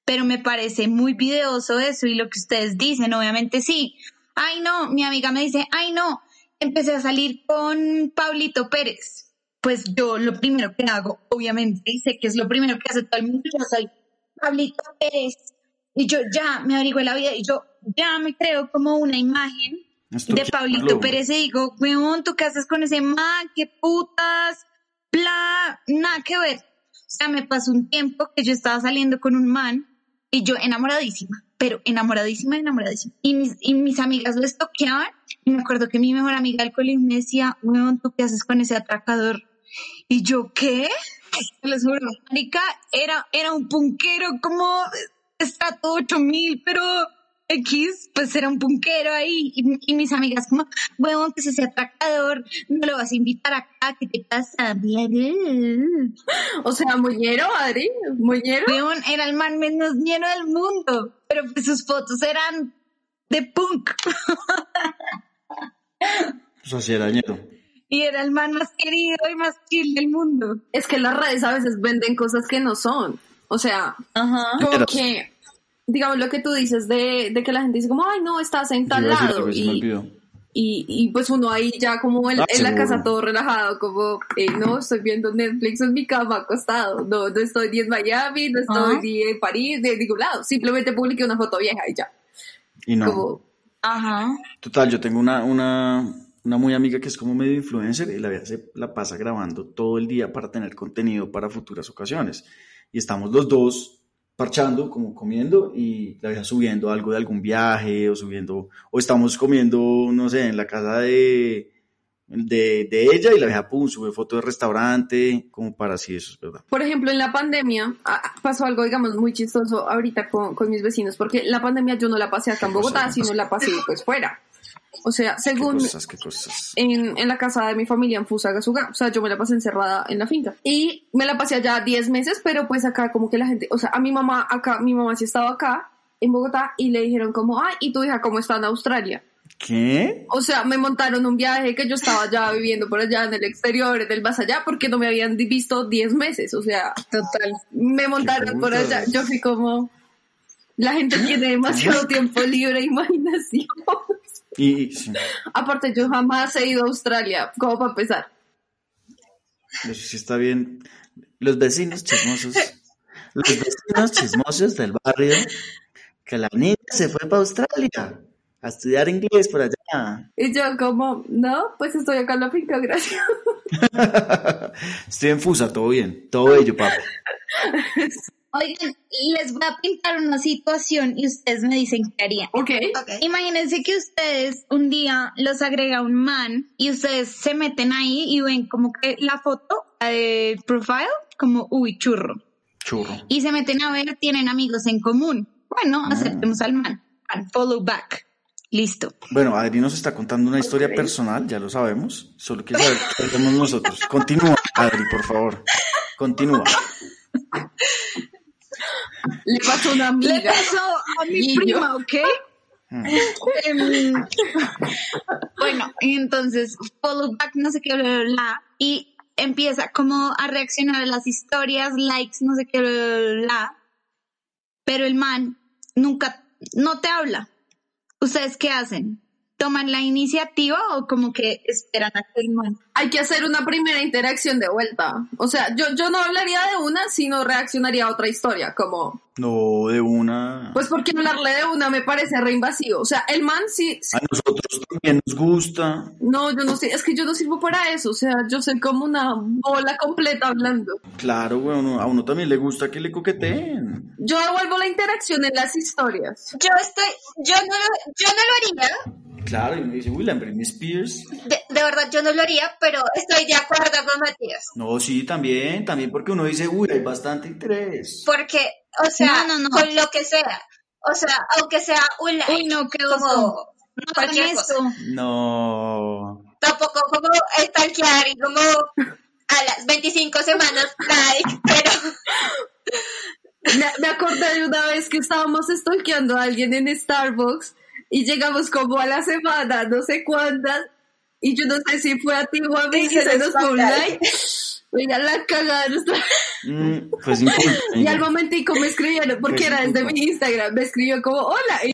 Pero me parece muy videoso eso y lo que ustedes dicen, obviamente sí. Ay, no, mi amiga me dice, ay, no, empecé a salir con Pablito Pérez. Pues yo lo primero que hago, obviamente, y sé que es lo primero que hace todo el mundo, yo soy Pablito Pérez. Y yo ya me averigué la vida y yo ya me creo como una imagen de Pablito verlo. Pérez y digo, weón, ¿tú qué haces con ese man? ¿Qué putas? Bla, nada que ver. O sea, me pasó un tiempo que yo estaba saliendo con un man y yo enamoradísima, pero enamoradísima, enamoradísima. Y mis, y mis amigas lo estoqueaban y me acuerdo que mi mejor amiga del colegio me decía, weón, ¿tú qué haces con ese atracador? Y yo, ¿qué? Les juro, marica, era, era un punquero como estrato 8000, pero X, pues era un punquero ahí. Y, y mis amigas como, huevón, que es ese atracador, no lo vas a invitar acá, ¿qué te pasa? O sea, muñero, Adri, muñero. Huevón, era el man menos lleno del mundo, pero pues sus fotos eran de punk. Pues así era ñero. Y era el man más querido y más chill del mundo. Es que las redes a veces venden cosas que no son. O sea, Ajá. como que, digamos lo que tú dices de, de que la gente dice como, ay, no, estás en tal lado. y Y, pues uno ahí ya como en, Ah, en la casa todo relajado, como, eh, no, estoy viendo Netflix en mi cama acostado. No, no estoy ni en Miami, no estoy Ajá. ni en París, ni en ningún lado. Simplemente publiqué una foto vieja y ya. Y no. Como, Ajá. Total, yo tengo una, una, una muy amiga que es como medio influencer y la vieja se la pasa grabando todo el día para tener contenido para futuras ocasiones. Y estamos los dos parchando, como comiendo, y la vieja subiendo algo de algún viaje o subiendo, o estamos comiendo, no sé, en la casa de, de, de ella y la vieja, pum, sube foto de restaurante, como para así, eso es verdad. Por ejemplo, en la pandemia ah, pasó algo, digamos, muy chistoso ahorita con, con mis vecinos, porque la pandemia yo no la pasé acá en ¿Qué cosa, Bogotá, qué sino cosa? la pasé pues fuera. O sea, Qué según cosas, qué cosas. en, en la casa de mi familia en Fusagasugá, o sea, yo me la pasé encerrada en la finca. Y me la pasé allá 10 meses, pero pues acá como que la gente, o sea, a mi mamá acá, mi mamá sí estaba acá en Bogotá y le dijeron como, ay, ¿y tu hija cómo está en Australia? ¿Qué? O sea, me montaron un viaje que yo estaba ya viviendo por allá en el exterior, en el más allá, porque no me habían visto 10 meses. O sea, Total. me montaron por allá. Yo fui como, la gente tiene demasiado tiempo libre, imaginación. Y, y- sí, Aparte, yo jamás he ido a Australia, como para empezar. eso sí está bien. Los vecinos chismosos, los vecinos chismosos del barrio, que la niña se fue para Australia a estudiar inglés por allá. Y yo como, no, pues estoy acá en la finca, gracias. Estoy en Fusa, todo bien, todo bello, papi. Oigan, les voy a pintar una situación y ustedes me dicen qué harían. Ok. Ok. Imagínense que ustedes un día los agrega un man y ustedes se meten ahí y ven como que la foto la de profile, como uy, churro. Churro. Y se meten a ver, tienen amigos en común. Bueno, Ah. aceptemos al man. And follow back. Listo. Bueno, Adri nos está contando una historia personal, ya lo sabemos. Solo quiero saber qué hacemos nosotros. Continúa, Adri, por favor. Continúa. Le pasó a una Le amiga. pasó a mi prima, ¿ok? Mm. Em, bueno, y entonces follow back, no sé qué, bla, bla, bla, y empieza como a reaccionar a las historias, likes, no sé qué, bla, bla, bla, pero el man nunca, no te habla. ¿Ustedes qué hacen? ¿Toman la iniciativa o como que esperan a que el man? Hay que hacer una primera interacción de vuelta. O sea, yo, yo no hablaría de una, sino reaccionaría a otra historia, como, No, de una. pues porque hablarle de una me parece re invasivo. O sea, el man sí, sí- A nosotros también nos gusta. no, yo no sé, es que yo no sirvo para eso. O sea, yo soy como una bola completa hablando. Claro, güey, uno- a uno también le gusta que le coqueteen. Yo devuelvo la interacción en las historias. Yo estoy, yo no lo, yo no lo haría, Claro, y uno dice, uy, la Britney Spears. de, de verdad yo no lo haría, pero estoy de acuerdo con Matías. No, sí, también, también porque uno dice, uy, hay bastante interés. Porque, o sea, No, no, no. con lo que sea, o sea, aunque sea un like, Uy, no, qué como. No cualquier cosa. eso. No. tampoco como stalkear y como a las 25 semanas like, pero Me, me acordé de una vez que estábamos stalkeando a alguien en Starbucks y llegamos como a la semana, no sé cuántas, y yo no sé si fue a ti o a mí y se nos fue un like. Mira la cagada. de nuestra- Mm, pues inculto, Y al momentico me escribieron, porque Pues era desde disculpa. mi Instagram, me escribió como, hola. Y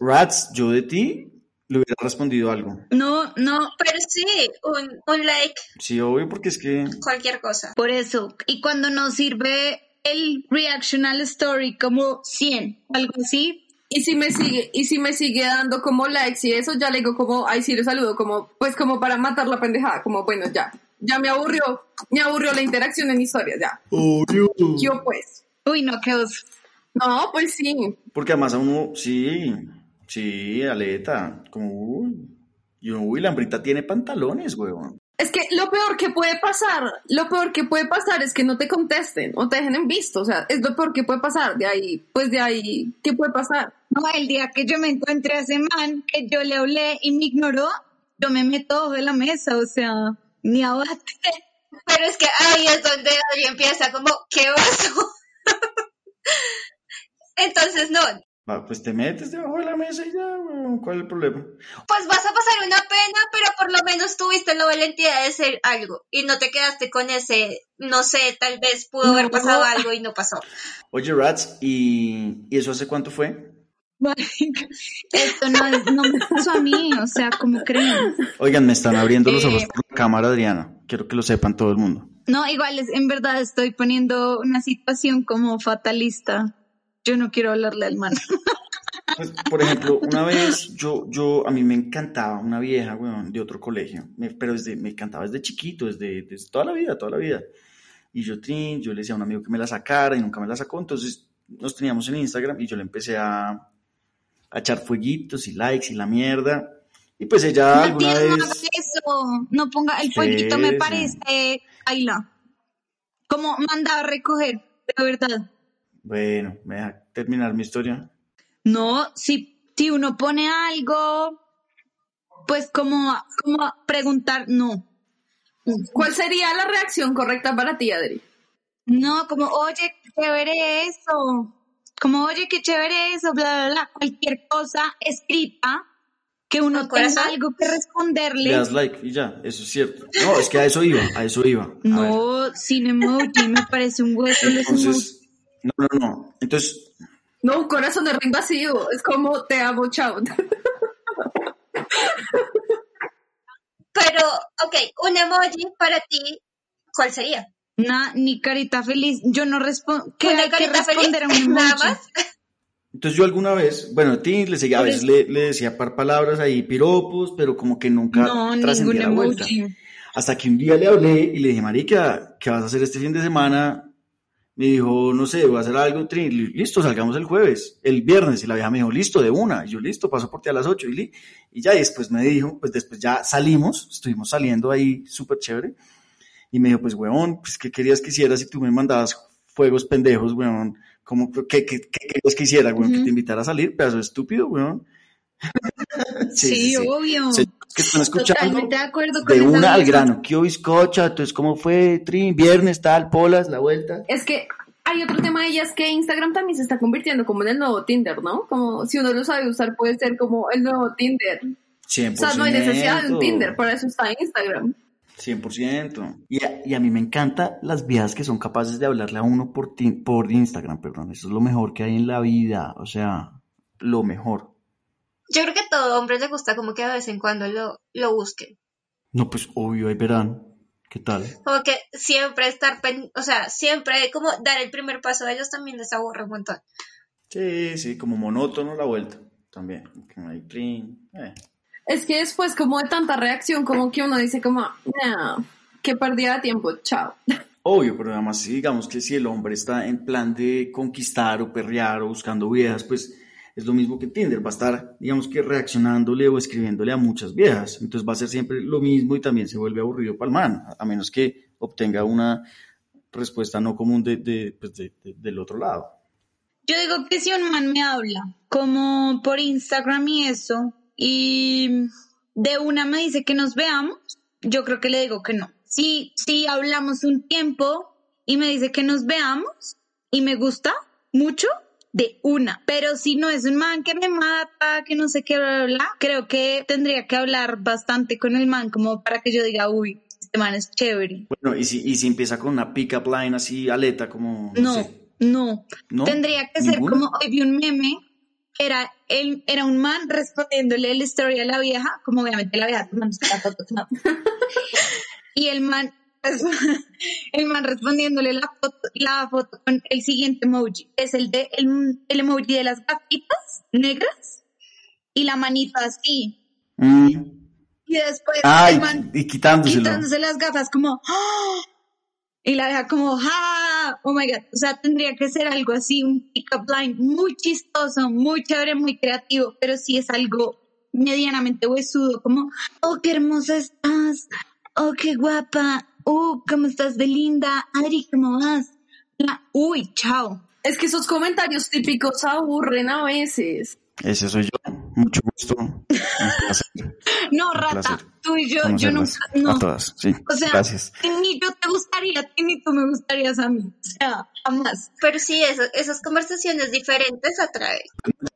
Rats, yo de ti le hubiera respondido algo. No, no, pero sí, un, un like, Sí, obvio, porque es que cualquier cosa. Por eso, y cuando nos sirve el reactional story como 100, algo así, Y si me sigue, y si me sigue dando como likes y eso, ya le digo como, ay, sí, le saludo, como, pues como para matar la pendejada, como, bueno, ya, ya me aburrió, me aburrió la interacción en historias, ya. Yo pues. uy, no, qué oso. No, pues sí. Porque además a uno, sí, sí, aleta, como, uy, y uno, uy, la hambrita tiene pantalones, huevón. Es que lo peor que puede pasar, lo peor que puede pasar es que no te contesten o te dejen en visto, o sea, es lo peor que puede pasar, de ahí, pues de ahí, ¿qué puede pasar? No, el día que yo me encontré a ese man, que yo le hablé y me ignoró, yo me meto de la mesa, o sea, ni abate. Pero es que ahí es donde Adri empieza como, ¿qué pasó? Entonces, no, Pues te metes debajo de la mesa y ya, ¿cuál es el problema? pues vas a pasar una pena, pero por lo menos tuviste la valentía de decir algo y no te quedaste con ese, no sé, tal vez pudo haber No. pasado algo y no pasó. Oye, Rats, ¿y, ¿y eso hace cuánto fue? Esto no, es- no me pasó a mí, o sea, como creen. Oigan, me están abriendo los ojos Eh. por la cámara, Adriana. Quiero que lo sepan todo el mundo. No, igual es, en verdad estoy poniendo una situación como fatalista. Yo no quiero hablarle al man. Pues, por ejemplo, una vez yo, yo, a mí me encantaba una vieja, weón, de otro colegio, me- pero desde, me encantaba desde chiquito, desde, desde toda la vida, toda la vida. Y yo, yo le decía a un amigo que me la sacara y nunca me la sacó, entonces nos teníamos en Instagram y yo le empecé a, a echar fueguitos y likes y la mierda. Y pues ella alguna no vez... haga eso. No ponga el fueguito, me parece baila. Como manda a recoger, de verdad. Bueno, me deja terminar mi historia. No, si, si uno pone algo, pues como, como preguntar, no. ¿Cuál sería la reacción correcta para ti, Adri? No, como, oye, qué chévere eso. Como, oye, qué chévere eso, bla, bla, bla. Cualquier cosa escrita que uno tenga algo que Le responderle. das like y ya, eso es cierto. No, es que a eso iba, a eso iba. A ver. No, sin emoji, me parece un hueso. Entonces, no, no, no. Entonces, No, un corazón es re invasivo, es como, te amo, chao. Pero, ok, un emoji para ti, ¿cuál sería? Na- ni carita feliz. Yo no respondo. ¿Qué ¿Una hay que carita feliz? responder a un emoji? Nada más. entonces yo alguna vez, bueno, a ti le seguía, a veces le, le decía par palabras ahí, piropos, pero como que nunca No, trascendía la vuelta. emoji. Hasta que un día le hablé y le dije, marica, ¿qué vas a hacer este fin de semana? Me dijo, no sé, voy a hacer algo, Trin, li- listo, salgamos el jueves, el viernes, y la vieja me dijo, listo, de una, y yo, listo, paso por ti a las 8, y, li- y ya, y después me dijo, pues después ya salimos, estuvimos saliendo ahí súper chévere, y me dijo, pues, weón, pues, ¿qué querías que hiciera si tú me mandabas fuegos pendejos, weón? ¿Cómo, qué, qué, qué querías que hiciera, weón? Que te invitara a salir, pedazo estúpido, weón. Sí, obvio. Señores que están escuchando, Totalmente de acuerdo con de una al grano. ¿Qué bizcocha? Entonces, ¿cómo fue? Trin, viernes, tal, polas, la vuelta. Es que hay otro tema de ella, es que Instagram también se está convirtiendo como en el nuevo Tinder, ¿no? Como si uno lo sabe usar puede ser como el nuevo Tinder. 100%. O sea, no hay necesidad de un Tinder, para eso está Instagram. 100%. Y a, y a mí me encantan las viejas que son capaces de hablarle a uno por, por Instagram, perdón. Eso es lo mejor que hay en la vida. O sea, lo mejor. Yo creo que a todo hombre le gusta como que de vez en cuando lo, lo busquen. No, pues obvio, ahí verán. ¿Qué tal? Como que siempre estar, pen- o sea, siempre como dar el primer paso de ellos también les aburre un montón. Sí, sí, como monótono la vuelta. También. Eh. Es que después como de tanta reacción, como que uno dice como, no, que perdida de tiempo, chao. Obvio, pero además sí, digamos que si el hombre está en plan de conquistar o perrear o buscando viejas, pues es lo mismo que Tinder, va a estar, digamos que reaccionándole o escribiéndole a muchas viejas, entonces va a ser siempre lo mismo y también se vuelve aburrido para el man, a menos que obtenga una respuesta no común de, de, pues, de- de- del otro lado. Yo digo que si un man me habla, como por Instagram y eso, y de una me dice que nos veamos, yo creo que le digo que no. Si, si hablamos un tiempo y me dice que nos veamos y me gusta mucho, de una. Pero si no es un man que me mata, que no sé qué, bla, bla, bla, creo que tendría que hablar bastante con el man como para que yo diga, uy, este man es chévere. Bueno, y si, y si empieza con una pick-up line así, aleta, como, no, No, sé, no. ¿no? Tendría que ser ¿Ninguna? como hoy vi un meme era él era un man respondiéndole la historia a la vieja, como obviamente la vieja tomándose la foto, ¿no? y el man el man respondiéndole la foto, la foto con el siguiente emoji, es el de el, el emoji de las gafitas negras y la manita así. Mm. Y después Ay, el man y quitándoselo. quitándose las gafas como ¡Ah! y la deja como ¡Ah! oh my god o sea tendría que ser algo así un pick-up line muy chistoso muy chévere muy creativo pero si es algo medianamente huesudo como oh qué hermosa estás oh qué guapa oh cómo estás de linda Adri cómo vas La- uy chao Es que esos comentarios típicos aburren a veces. Ese soy yo. Mucho gusto. Un placer. no Un rata placer tú y yo yo nunca no A todas, sí. o sea Gracias. ni yo te gustaría a ti ni tú me gustarías a mí o sea jamás Pero sí, eso- esas conversaciones diferentes atraen.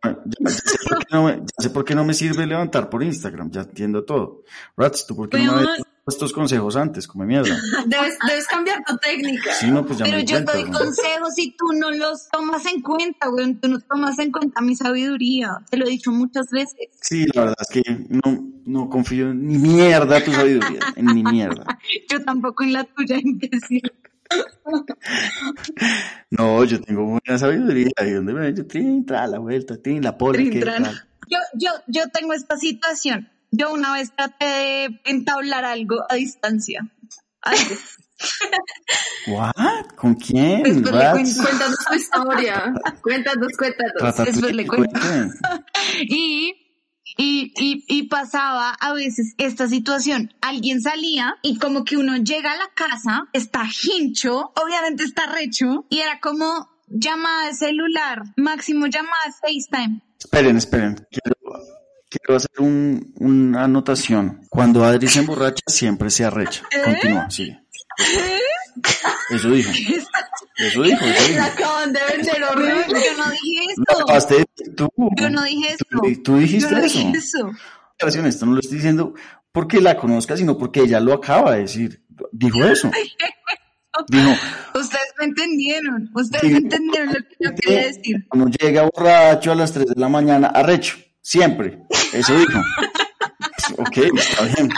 Ya, ya sé por qué no me, ya sé por qué no me sirve levantar por Instagram, ya entiendo todo. Rats, ¿tú por qué no me estos consejos antes? Come mierda. Debes, debes cambiar tu técnica. Sí, no, pues ya Pero me yo cuenta. te doy ¿no? consejos y tú no los tomas en cuenta, güey. Tú no tomas en cuenta mi sabiduría. Te lo he dicho muchas veces. Sí, la verdad es que no, no confío en ni mierda tu sabiduría, en ni mierda. Yo tampoco en la tuya, imbécil. No, yo tengo buena sabiduría. ¿Y dónde me yo Trin, tra, la vuelta, tin, la pola, Trin, que. Yo, yo, yo tengo esta situación. Yo una vez traté de entablar algo a distancia. ¿What? ¿Con quién? Después le Rats? cuento. Cuéntanos tu historia. Cuéntanos, cuéntanos. Después le cuento. Y, y, y, y pasaba a veces esta situación. Alguien salía y como que uno llega a la casa, está hincho, obviamente está recho, y era como llamada de celular, máximo llamada de FaceTime. Esperen, esperen. Quiero, hacer un- una anotación. Cuando Adri se emborracha, siempre se arrecha. ¿Eh? Continúa, sigue. Eso dijo. Eso dijo, eso dijo. acaban de vender Yo horrible. no dije eso. tú. Yo no dije eso. Tú, tú dijiste Yo no eso. dije eso. Esto no lo estoy diciendo porque la conozca, sino porque ella lo acaba de decir. Dijo eso. Dijo, Ustedes me entendieron. Ustedes me entendieron lo que yo quería decir. Cuando llega borracho a las 3 de la mañana, arrecho, siempre. Eso dijo. ok, está bien.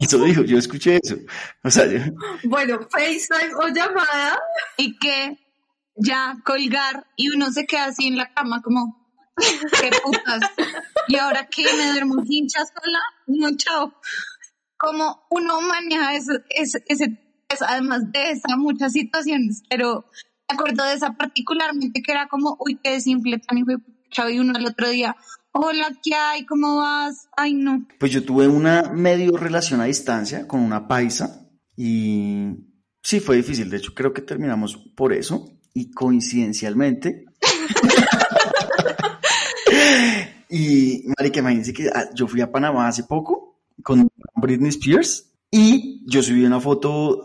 Eso dijo, yo escuché eso. O sea, yo- Bueno, FaceTime o llamada. Y que ya colgar y uno se queda así en la cama como, qué putas. ¿Y ahora qué? ¿Me duermo hincha sola? No, chao. Como uno maneja eso, ese, ese pues, además de esa, muchas situaciones, pero me acuerdo de esa particularmente que era como, uy, qué simple, tan hijo y uno al otro día, hola, ¿qué hay? ¿Cómo vas? Ay, no. Pues yo tuve una medio relación a distancia con una paisa y sí fue difícil. De hecho, creo que terminamos por eso y coincidencialmente. y, marica, imagínense que ah, yo fui a Panamá hace poco con Britney Spears y yo subí una foto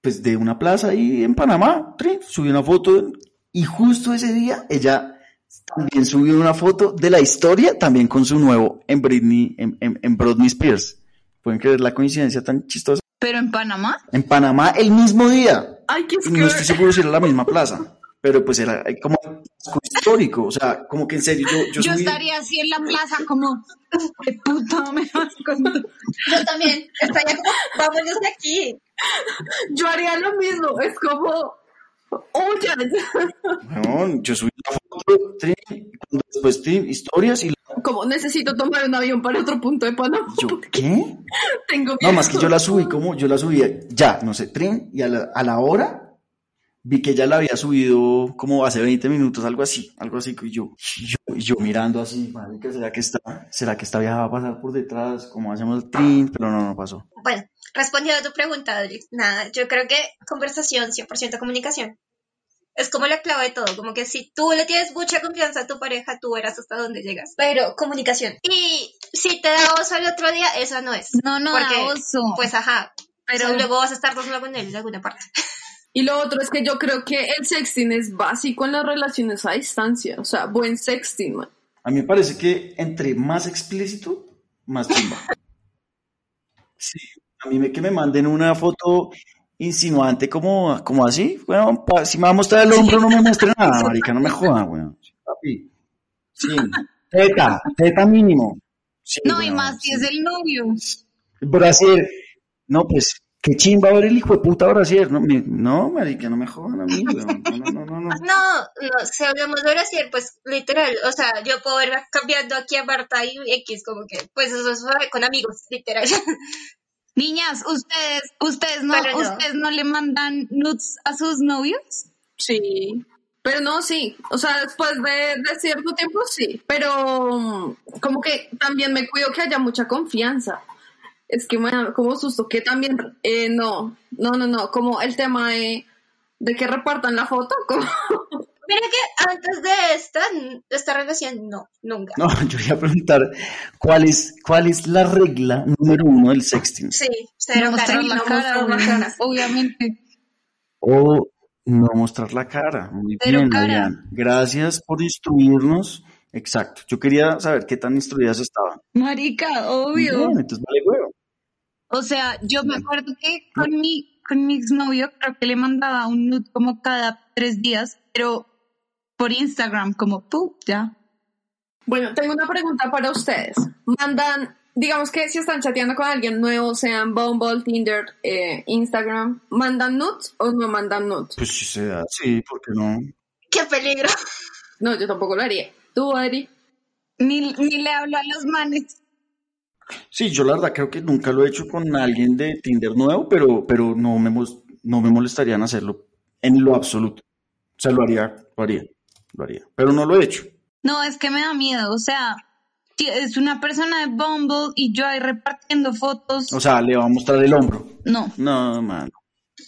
pues de una plaza ahí en Panamá, subí una foto y justo ese día ella también subió una foto de la historia, también con su nuevo en Britney, en, en, en Britney Spears. ¿Pueden creer la coincidencia tan chistosa? Pero en Panamá, En Panamá el mismo día. Ay, qué Y no estoy seguro si era la misma plaza, pero pues era eh, como histórico, o sea, como que en serio, yo, yo, yo subí- estaría así en la plaza como, qué puta me vas con tu-". Yo también estaría como, vámonos de aquí. Yo haría lo mismo. Es como, huyan. Weón, yo subí una foto, después historias y Como necesito tomar un avión para otro punto de Panamá. yo, ¿qué? Tengo No, más que miedo. yo la subí como, yo la subí ya, no sé, trin, y a la, a la hora vi que ella la había subido como hace 20 minutos, algo así, algo así, y yo, y yo, y yo mirando así, marica, ¿será que está, será que esta vieja va a pasar por detrás, como hacemos el trin? Pero no, no pasó. Bueno, respondiendo a tu pregunta, Adri, nada, yo creo que conversación, 100% comunicación. Es como la clave de todo, como que si tú le tienes mucha confianza a tu pareja, tú verás hasta dónde llegas. Pero comunicación. Y si te da oso el otro día, esa no es. No, no, Porque, da oso. Pues ajá, Pero- luego vas a estar dos con él de alguna parte. Y lo otro es que yo creo que el sexting es básico en las relaciones a distancia. O sea, buen sexting, man. A mí me parece que entre más explícito, más chimba. Sí, a mí me, que me manden una foto insinuante como, como así, bueno, pa- si me va a mostrar el hombro no me muestre nada, marica, no me jodan, weón. Papi. Sí, teta, teta mínimo. Sí, no, y weón, más si sí. es el novio. Brasier, no, pues, qué chimba ver el hijo de puta Brasier, no, me- no, marica, no me jodan a mí, weón, no, no, no, no, no. No, no, si hablamos de Brasil, pues literal, o sea, yo puedo ver cambiando aquí a Marta y X, como que, pues eso es con amigos, literal. Niñas, ustedes, ustedes no, no. ustedes no le mandan nudes a sus novios. Sí. Pero no, sí. O sea, después de, de cierto tiempo, sí. Pero como que también me cuido que haya mucha confianza. Es que me da como susto que también, eh, no, no, no, no, como el tema de, de que repartan la foto, como, Mira que antes de esta, esta relación, no, nunca. No, yo iba a preguntar, ¿cuál es, cuál es la regla número uno del sexting? Sí, cero no mostrar cara. la no cara, mostrar la cara. obviamente. O no mostrar la cara. Muy Pero bien, cara. Marian. Gracias por instruirnos. Exacto. Yo quería saber qué tan instruidas estaban. Marica, obvio. bien, entonces vale huevo. O sea, yo me acuerdo que con mi, con mi exnovio creo que le mandaba un nude como cada tres días, pero por Instagram, como, ¡pum! Ya. Bueno, tengo una pregunta para ustedes. Mandan, digamos que si están chateando con alguien nuevo, sean Bumble, Tinder, eh, Instagram, ¿mandan nudes o no mandan nudes? Pues si se da, sí, ¿por qué no? Qué peligro. No, yo tampoco lo haría. ¿Tú, Adri? Ni, ni le hablo a los manes. Sí, yo la verdad creo que nunca lo he hecho con alguien de Tinder nuevo, pero, pero no, me, no me molestaría en hacerlo en lo absoluto. O sea, lo haría, lo haría, lo haría. Pero no lo he hecho. No, es que me da miedo. O sea, es una persona de Bumble y yo ahí repartiendo fotos. O sea, le va a mostrar el hombro. no. No, mano.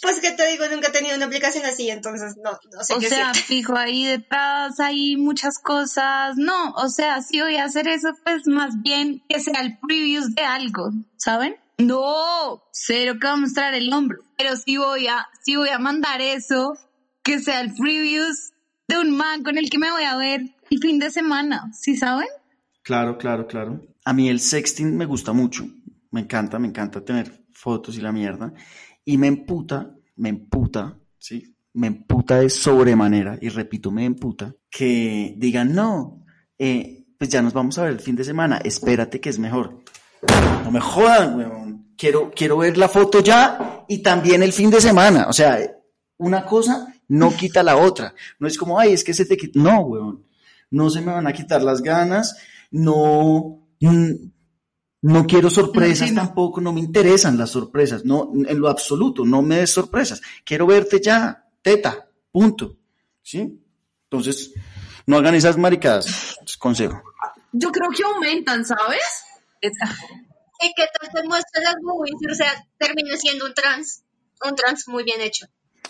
Pues que te digo, nunca he tenido una aplicación así, entonces no, no sé O qué sea, fijo ahí detrás, hay muchas cosas. No, o sea, si voy a hacer eso, pues más bien que sea el previews de algo, ¿saben? No, cero que va a mostrar el hombro. Pero si voy a, si voy a mandar eso, que sea el previews de un man con el que me voy a ver el fin de semana, ¿sí saben? Claro, claro, claro. A mí el sexting me gusta mucho. Me encanta, me encanta tener fotos y la mierda. Y me emputa, me emputa, ¿sí? Me emputa de sobremanera, y repito, me emputa, que digan, no, eh, pues ya nos vamos a ver el fin de semana, espérate que es mejor. No me jodan, weón. Quiero, quiero ver la foto ya y también el fin de semana. O sea, una cosa no quita la otra. No es como, ay, es que se te quita. No, weón. No se me van a quitar las ganas. No. No quiero sorpresas Sí, no. tampoco, no me interesan las sorpresas, no, en lo absoluto, no me des sorpresas. Quiero verte ya, teta, punto. ¿Sí? Entonces, no hagan esas maricadas, es consejo. Yo creo que aumentan, ¿sabes? ¿Y qué tal te muestran las boobies? O sea, termina siendo un trans, un trans muy bien hecho.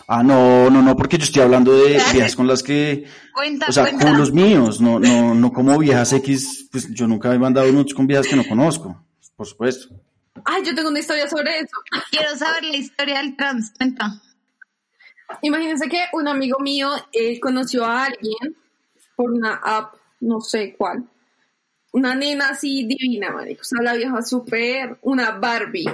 Ah, no, no, no, porque yo estoy hablando de viejas con las que, Cuenta, o sea, cuenta. con los míos, no, no, no como viejas X, pues yo nunca he mandado nudes con viejas que no conozco, por supuesto. Ay, yo tengo una historia sobre eso. Quiero saber la historia del trans. Cuenta. Imagínense que un amigo mío eh, conoció a alguien por una app, no sé cuál. Una nena así divina, marico. O sea, la vieja súper, una Barbie.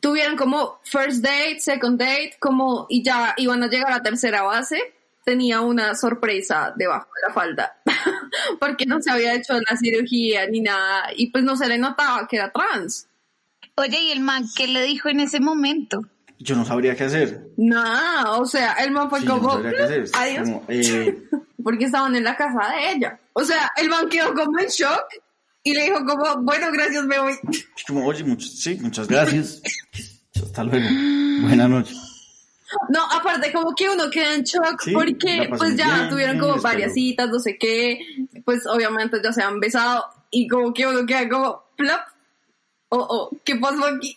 Tuvieron como first date, second date, como, y ya iban a llegar a la tercera base. Tenía una sorpresa debajo de la falda. Porque no se había hecho la cirugía ni nada. Y pues no se le notaba que era trans. Oye, ¿y el man qué le dijo en ese momento? Yo no sabría qué hacer. Nada, o sea, el man fue Sí, no como, sabría qué hacer. Adiós. como, eh, porque estaban en la casa de ella. O sea, el man quedó como en shock y le dijo como, bueno, gracias, me voy. como, oye, sí, muchas gracias. Hasta luego. Buenas noches. No, aparte como que uno queda en shock Sí, porque pues ya bien, tuvieron bien, como espero. varias citas, no sé qué, pues obviamente ya se han besado y como que uno queda como, plop, oh, oh, ¿qué pasó aquí?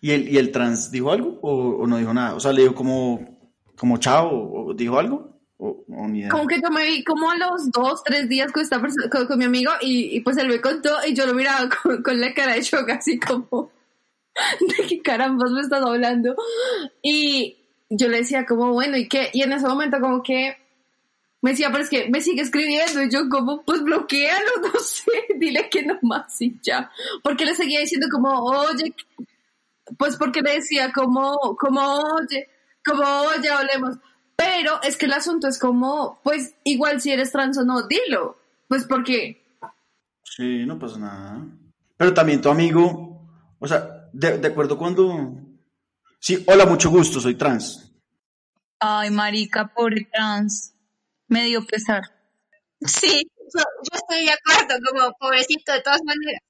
¿Y el, ¿Y el trans dijo algo o, o no dijo nada? O sea, le dijo como, como chao o dijo algo o, o ni idea. Como que yo me vi como a los dos, tres días con esta persona, con, mi amigo y, y, pues él me contó y yo lo miraba con, con la cara de shock así como, ¿de qué carambas me estás hablando? Y yo le decía como, bueno, ¿y qué? Y en ese momento como que me decía, pero es que me sigue escribiendo y yo como, pues bloquealo, no sé, dile que no más y ya. Porque le seguía diciendo como, oye, pues porque le decía como, como, oye, como, oye, hablemos. Pero es que el asunto es como, pues igual si eres trans o no, dilo. Pues porque, Sí, no pasa nada. Pero también tu amigo, o sea, de, de acuerdo cuando... Sí, hola, mucho gusto, soy trans. Ay, marica, pobre trans. Me dio pesar. Sí, yo, yo estoy de acuerdo, como pobrecito de todas maneras.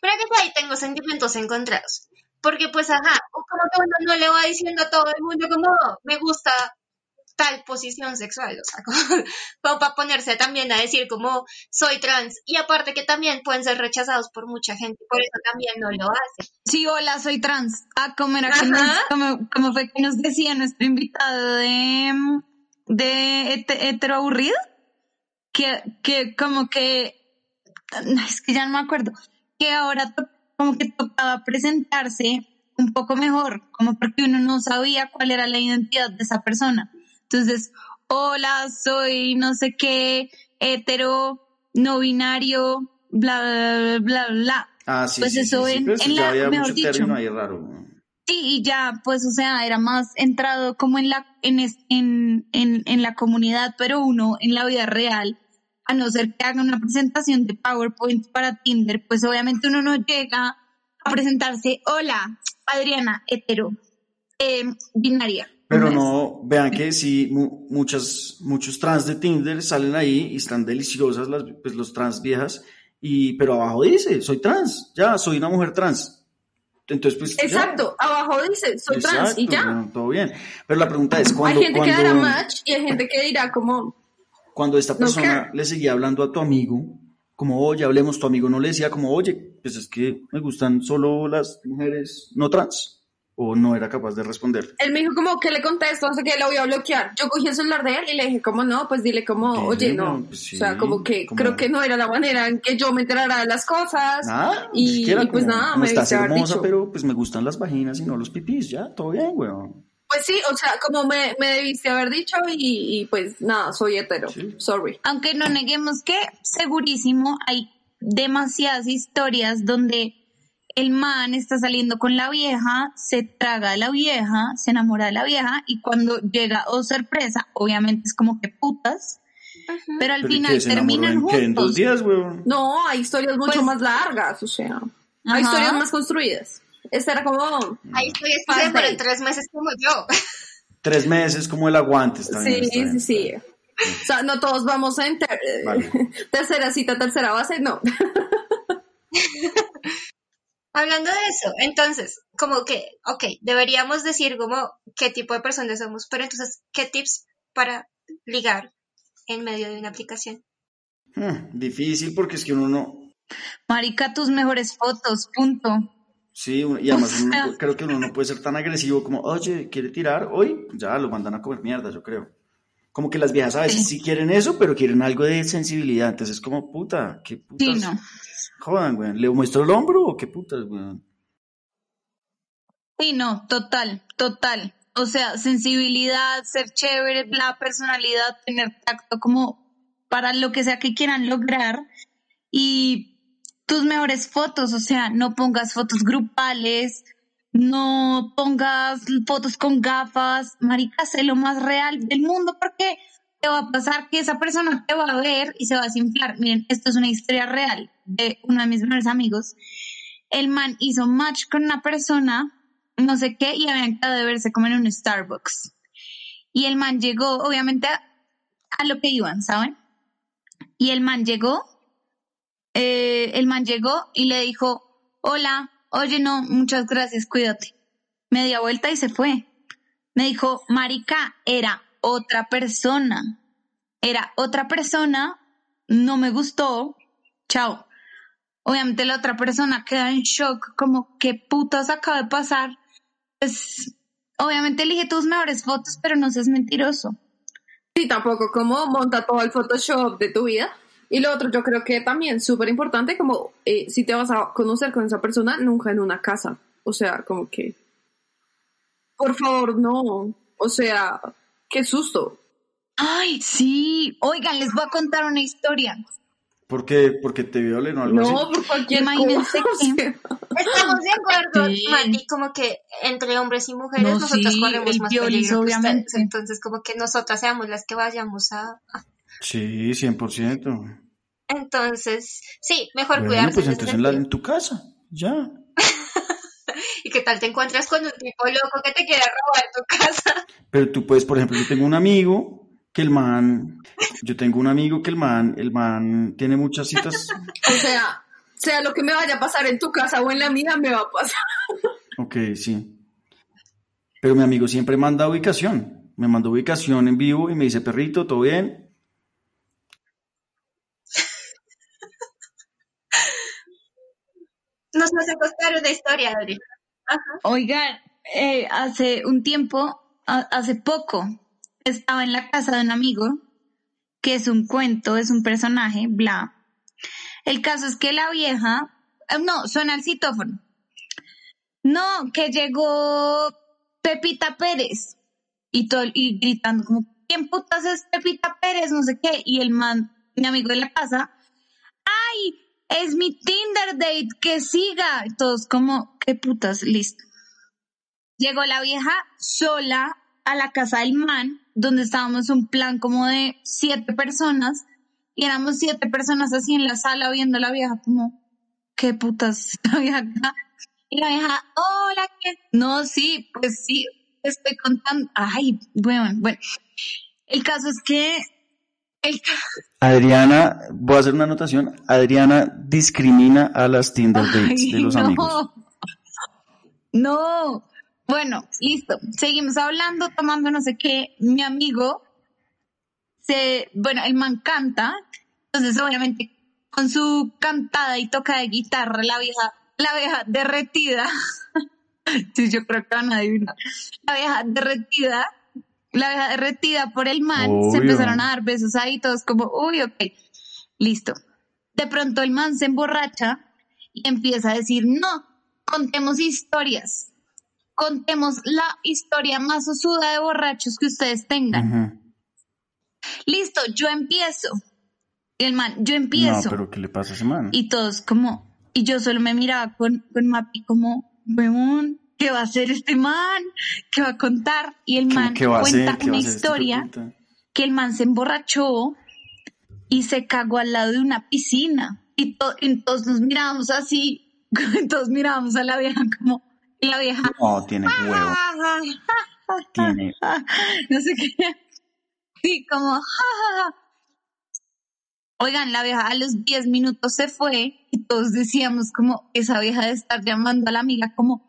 Pero que ahí tengo sentimientos encontrados. Porque pues, ajá, como que uno no le va diciendo a todo el mundo como me gusta tal posición sexual, o sea, como, como para ponerse también a decir como soy trans. Y aparte que también pueden ser rechazados por mucha gente, por eso también no lo hacen. Sí, hola, soy trans. Ah, ¿cómo era que nos, cómo, cómo fue que nos decía nuestro invitado de, de hete- hetero aburrido? Que, que como que, es que ya no me acuerdo, que ahora to- como que tocaba presentarse un poco mejor, como porque uno no sabía cuál era la identidad de esa persona. Entonces, hola, soy no sé qué, hetero, no binario, bla, bla, bla, bla. Ah, sí, Pues sí, eso sí, en- la- había mejor mucho dicho. ahí raro. Sí, y ya, pues, o sea, era más entrado como en la, en, en, en la comunidad, pero uno en la vida real, a no ser que haga una presentación de PowerPoint para Tinder, pues obviamente uno no llega a presentarse, hola, Adriana, hetero, eh, binaria. Pero no, vean que sí, mu- muchas, muchos trans de Tinder salen ahí y están deliciosas las, pues, los trans viejas, y, pero abajo dice, soy trans, ya, soy una mujer trans. Entonces, pues, ya. exacto, abajo dice, soy trans y ya. todo bien. Pero la pregunta es, cuando, Hay gente que cuando, dará match y hay gente que dirá como, cuando esta persona le seguía hablando a tu amigo, como, oye, hablemos, tu amigo no le decía como, oye, pues es que me gustan solo las mujeres no trans, o no era capaz de responder. él me dijo como que le contesto, no sé qué, lo voy a bloquear. Yo cogí el celular de él y le dije como no, pues dile como, Dile, oye, no, pues sí, o sea, como que como- creo que no era la manera en que yo me enterara de las cosas. Nada, y, siquiera y pues como, nada, como me estás debiste haber hermosa, dicho. pero pues me gustan las vaginas y no los pipís, ya, todo bien, weón. Pues sí, o sea, como me, me debiste haber dicho y, y pues nada, soy hetero. Sí. Sorry. Aunque no neguemos que segurísimo hay demasiadas historias donde el man está saliendo con la vieja, se traga a la vieja, se enamora de la vieja y cuando llega, oh sorpresa, obviamente es como que putas, pero al Pero ¿y final terminan en, qué, en dos juntos. días, weón. No, hay historias mucho Pues- más largas, o sea, hay Ajá. historias más construidas. Esta era como, Ahí estoy que se demoran tres meses como yo. Tres meses como el aguante, está bien, sí, está bien, sí, está sí. O sea, no todos vamos a enter- Vale. tercera cita, tercera base, no. Hablando de eso, entonces, como que, ok, deberíamos decir como qué tipo de personas somos, pero entonces, ¿qué tips para ligar en medio de una aplicación? Hmm, difícil porque es que uno no... Marica, tus mejores fotos, punto. Sí, y además uno creo que uno no puede ser tan agresivo como, oye, ¿quiere tirar hoy? Ya lo mandan a comer mierda, yo creo. Como que las viejas a veces sí quieren eso, pero quieren algo de sensibilidad. Entonces es como, puta, qué putas. Sí, no. Jodan, güey. ¿Le muestro el hombro o qué putas, güey? Sí, no, total, total. O sea, sensibilidad, ser chévere, la personalidad, tener tacto como para lo que sea que quieran lograr. Y tus mejores fotos, o sea, no pongas fotos grupales, no pongas fotos con gafas, marica, sé lo más real del mundo porque te va a pasar que esa persona te va a ver y se va a desinflar. Miren, esto es una historia real de uno de mis mejores amigos. El man hizo match con una persona, no sé qué, y habían quedado de verse como en un Starbucks. Y el man llegó, obviamente, a, lo que iban, ¿saben? Y el man llegó, eh, el man llegó y le dijo, hola, oye, no, muchas gracias, cuídate. Me dio vuelta y se fue. Me dijo, marica, era otra persona. Era otra persona, no me gustó, chao. Obviamente la otra persona queda en shock, como, ¿qué putas acaba de pasar? Pues, obviamente elige tus mejores fotos, pero no seas mentiroso. Sí, tampoco como monta todo el Photoshop de tu vida. Y lo otro, yo creo que también súper importante, como eh, si te vas a conocer con esa persona, nunca en una casa. O sea, como que, por favor, no. O sea, qué susto. Ay, sí. Oigan, les voy a contar una historia. ¿Por qué? ¿Porque te violen o algo No, así? por cualquier Imagínense cosa. que-. Estamos de acuerdo, Sí. Mati, como que entre hombres y mujeres No, nosotros sí, corremos más violis, peligro que obviamente. ustedes. Entonces, como que nosotras seamos las que vayamos a... a- Sí, 100%. Entonces, sí, mejor Bueno, cuidarse pues entonces en, la- sentido. en tu casa, ya. ¿Y qué tal te encuentras con un tipo loco que te quiere robar tu casa? Pero tú puedes, por ejemplo, yo tengo un amigo que el man, yo tengo un amigo que el man, el man tiene muchas citas. O sea, sea lo que me vaya a pasar en tu casa o en la mía, me va a pasar. Ok, sí. Pero mi amigo siempre manda ubicación. Me mandó ubicación en vivo y me dice, perrito, ¿todo bien? Nos vas a contar una historia, Adri. Oigan, eh, hace un tiempo, hace poco, estaba en la casa de un amigo, que es un cuento, es un personaje, bla. El caso es que la vieja, eh, no, suena el citófono. No, que llegó Pepita Pérez. Y, todo, y gritando como, ¿quién putas es Pepita Pérez? No sé qué. Y el man, mi amigo de la casa. Es mi Tinder date, que siga. Todos como, ¿qué putas? Listo. Llegó la vieja sola a la casa del man, donde estábamos un plan como de siete personas, y éramos siete personas así en la sala viendo a la vieja como, ¿qué putas la vieja? Y la vieja, hola, ¿qué? No, sí, pues sí, estoy contando. Ay, bueno, bueno. El caso es que, Adriana, voy a hacer una anotación. Adriana discrimina a las Tinder dates Ay, de los no. amigos. No. Bueno, listo. Seguimos hablando, tomando no sé qué. Mi amigo se, bueno, el man canta. Entonces, obviamente, con su cantada y toca de guitarra, la vieja, la vieja derretida. sí, yo creo que van a adivinar. La vieja derretida, la vieja derretida por el man, se empezaron a dar besos ahí, todos como, uy, ok, listo. De pronto el man se emborracha y empieza a decir, no, contemos historias. Contemos la historia más osuda de borrachos que ustedes tengan. Listo, yo empiezo. Y el man, yo No, empiezo. pero ¿qué le pasa a ese man? Y todos como, y yo solo me miraba con, con Mapi como, weón, ¿qué va a hacer este man? ¿Qué va a contar? Y el ¿Qué- man cuenta una este historia que el man se emborrachó y se cagó al lado de una piscina. Y, to- y todos nos mirábamos así, todos mirábamos a la vieja como, y la vieja, No, tiene huevo. Tiene. no sé qué. Sí, como, ja, ja, ja. Oigan, la vieja a los 10 minutos se fue y todos decíamos como esa vieja de estar llamando a la amiga como,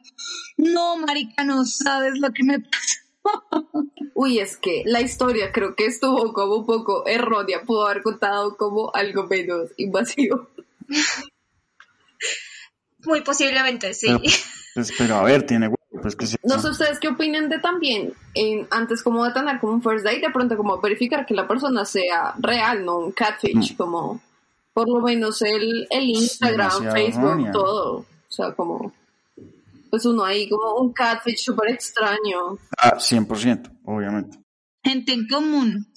no, marica, no sabes lo que me pasó. Uy, es que la historia creo que estuvo como un poco errónea, pudo haber contado como algo menos invasivo. Muy posiblemente, sí. Pero, pues, pero a ver, tiene pues que sí. No sé ustedes qué opinan de también, en, antes como de tener como un first date, de pronto como verificar que la persona sea real, no un catfish, como por lo menos el, el Instagram, demasiado Facebook, todo. O sea, como, pues uno ahí como un catfish súper extraño. Ah, 100%, obviamente. Gente en común.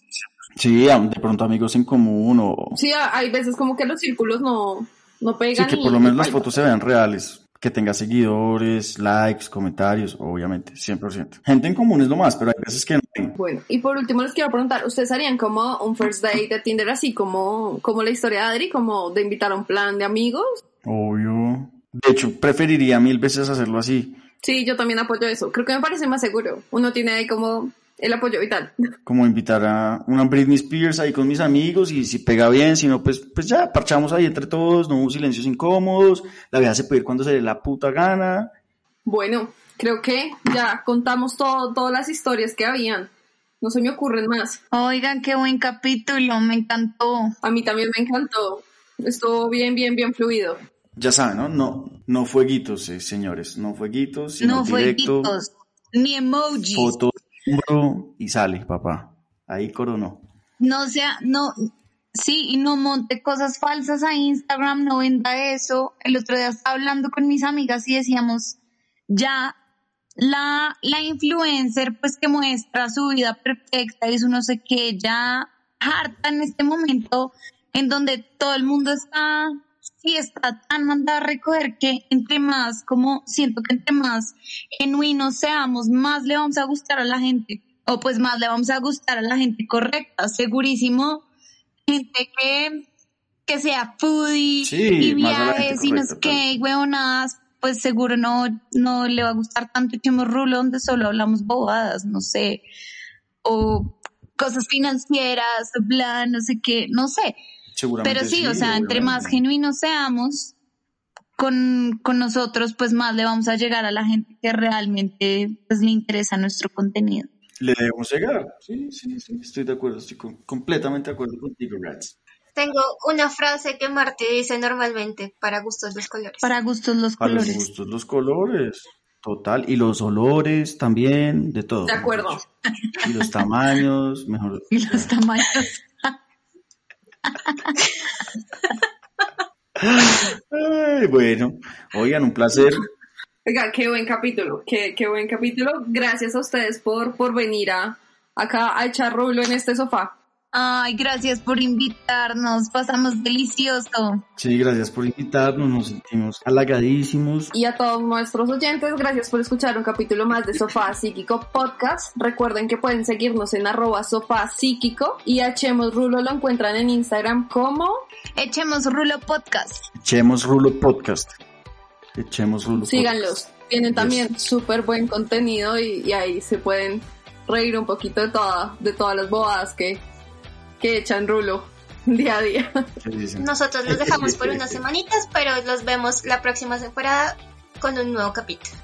Sí, de pronto amigos en común o... Sí, hay veces como que los círculos no, no Sí, pegan. que y- por lo menos las fotos se vean reales. Que tenga seguidores, likes, comentarios, obviamente, 100%. Gente en común es lo más, pero hay veces que no hay. Bueno, y por último les quiero preguntar, ¿ustedes harían como un first date de Tinder así como, como la historia de Adri, como de invitar a un plan de amigos? Obvio. De hecho, preferiría mil veces hacerlo así. Sí, yo también apoyo eso. Creo que me parece más seguro. Uno tiene ahí como el apoyo vital. Como invitar a una Britney Spears ahí con mis amigos y si pega bien, si no, pues, pues ya, parchamos ahí entre todos, no hubo silencios incómodos, la vieja se puede ir cuando se dé la puta gana. Bueno, creo que ya contamos todo, todas las historias que habían. No se me ocurren más. Oigan, qué buen capítulo, me encantó. A mí también me encantó. Estuvo bien, bien, bien fluido. Ya saben, ¿no? No, no fueguitos, eh, señores, no fueguitos, sino no fue directo, guitos, ni emojis. foto, hombro y sale, papá. Ahí coronó. No sea, no, sí, y no monte cosas falsas a Instagram, no venda eso. El otro día estaba hablando con mis amigas y decíamos, ya la, la influencer pues que muestra su vida perfecta y su no sé qué, ya harta en este momento en donde todo el mundo está, sí está tan mandada a recoger que entre más, como siento que entre más genuinos seamos, más le vamos a gustar a la gente, o pues más le vamos a gustar a la gente correcta, segurísimo, gente que, que sea foodie Sí, y viajes y no sé qué, huevonadas, pues seguro no, no le va a gustar tanto Echemos Rulo donde solo hablamos bobadas, no sé, o cosas financieras, bla, no sé qué, no sé. Seguramente Pero sí, o sea, entre más genuinos seamos con, con nosotros, pues más le vamos a llegar a la gente que realmente pues, le interesa nuestro contenido. Le debemos llegar. Sí, sí, sí, estoy de acuerdo, estoy con- completamente de acuerdo contigo, Rats. Tengo una frase que Marty dice normalmente, para gustos los colores. Para gustos los Para los colores. gustos, los colores. Total. Y los olores también, de todo. De acuerdo. Y los tamaños, mejor. Y los tamaños. Ay, bueno, oigan, un placer. Oiga, qué buen capítulo, qué, qué buen capítulo. Gracias a ustedes por, por venir a, acá a echar rulo en este sofá. Ay, gracias por invitarnos. Pasamos delicioso. Sí, gracias por invitarnos, nos sentimos halagadísimos. Y a todos nuestros oyentes, gracias por escuchar un capítulo más de Sofá Psíquico Podcast. Recuerden que pueden seguirnos en arroba sofá psíquico y a Chemos Rulo lo encuentran en Instagram como Echemos Rulo Podcast. Echemos Rulo Podcast. Echemos Rulo síganlos. Tienen Yes. también súper buen contenido y, y ahí se pueden reír un poquito de toda, de todas las bobadas que, que echan Rulo día a día. Nosotros los dejamos por unas semanitas, pero los vemos la próxima temporada con un nuevo capítulo.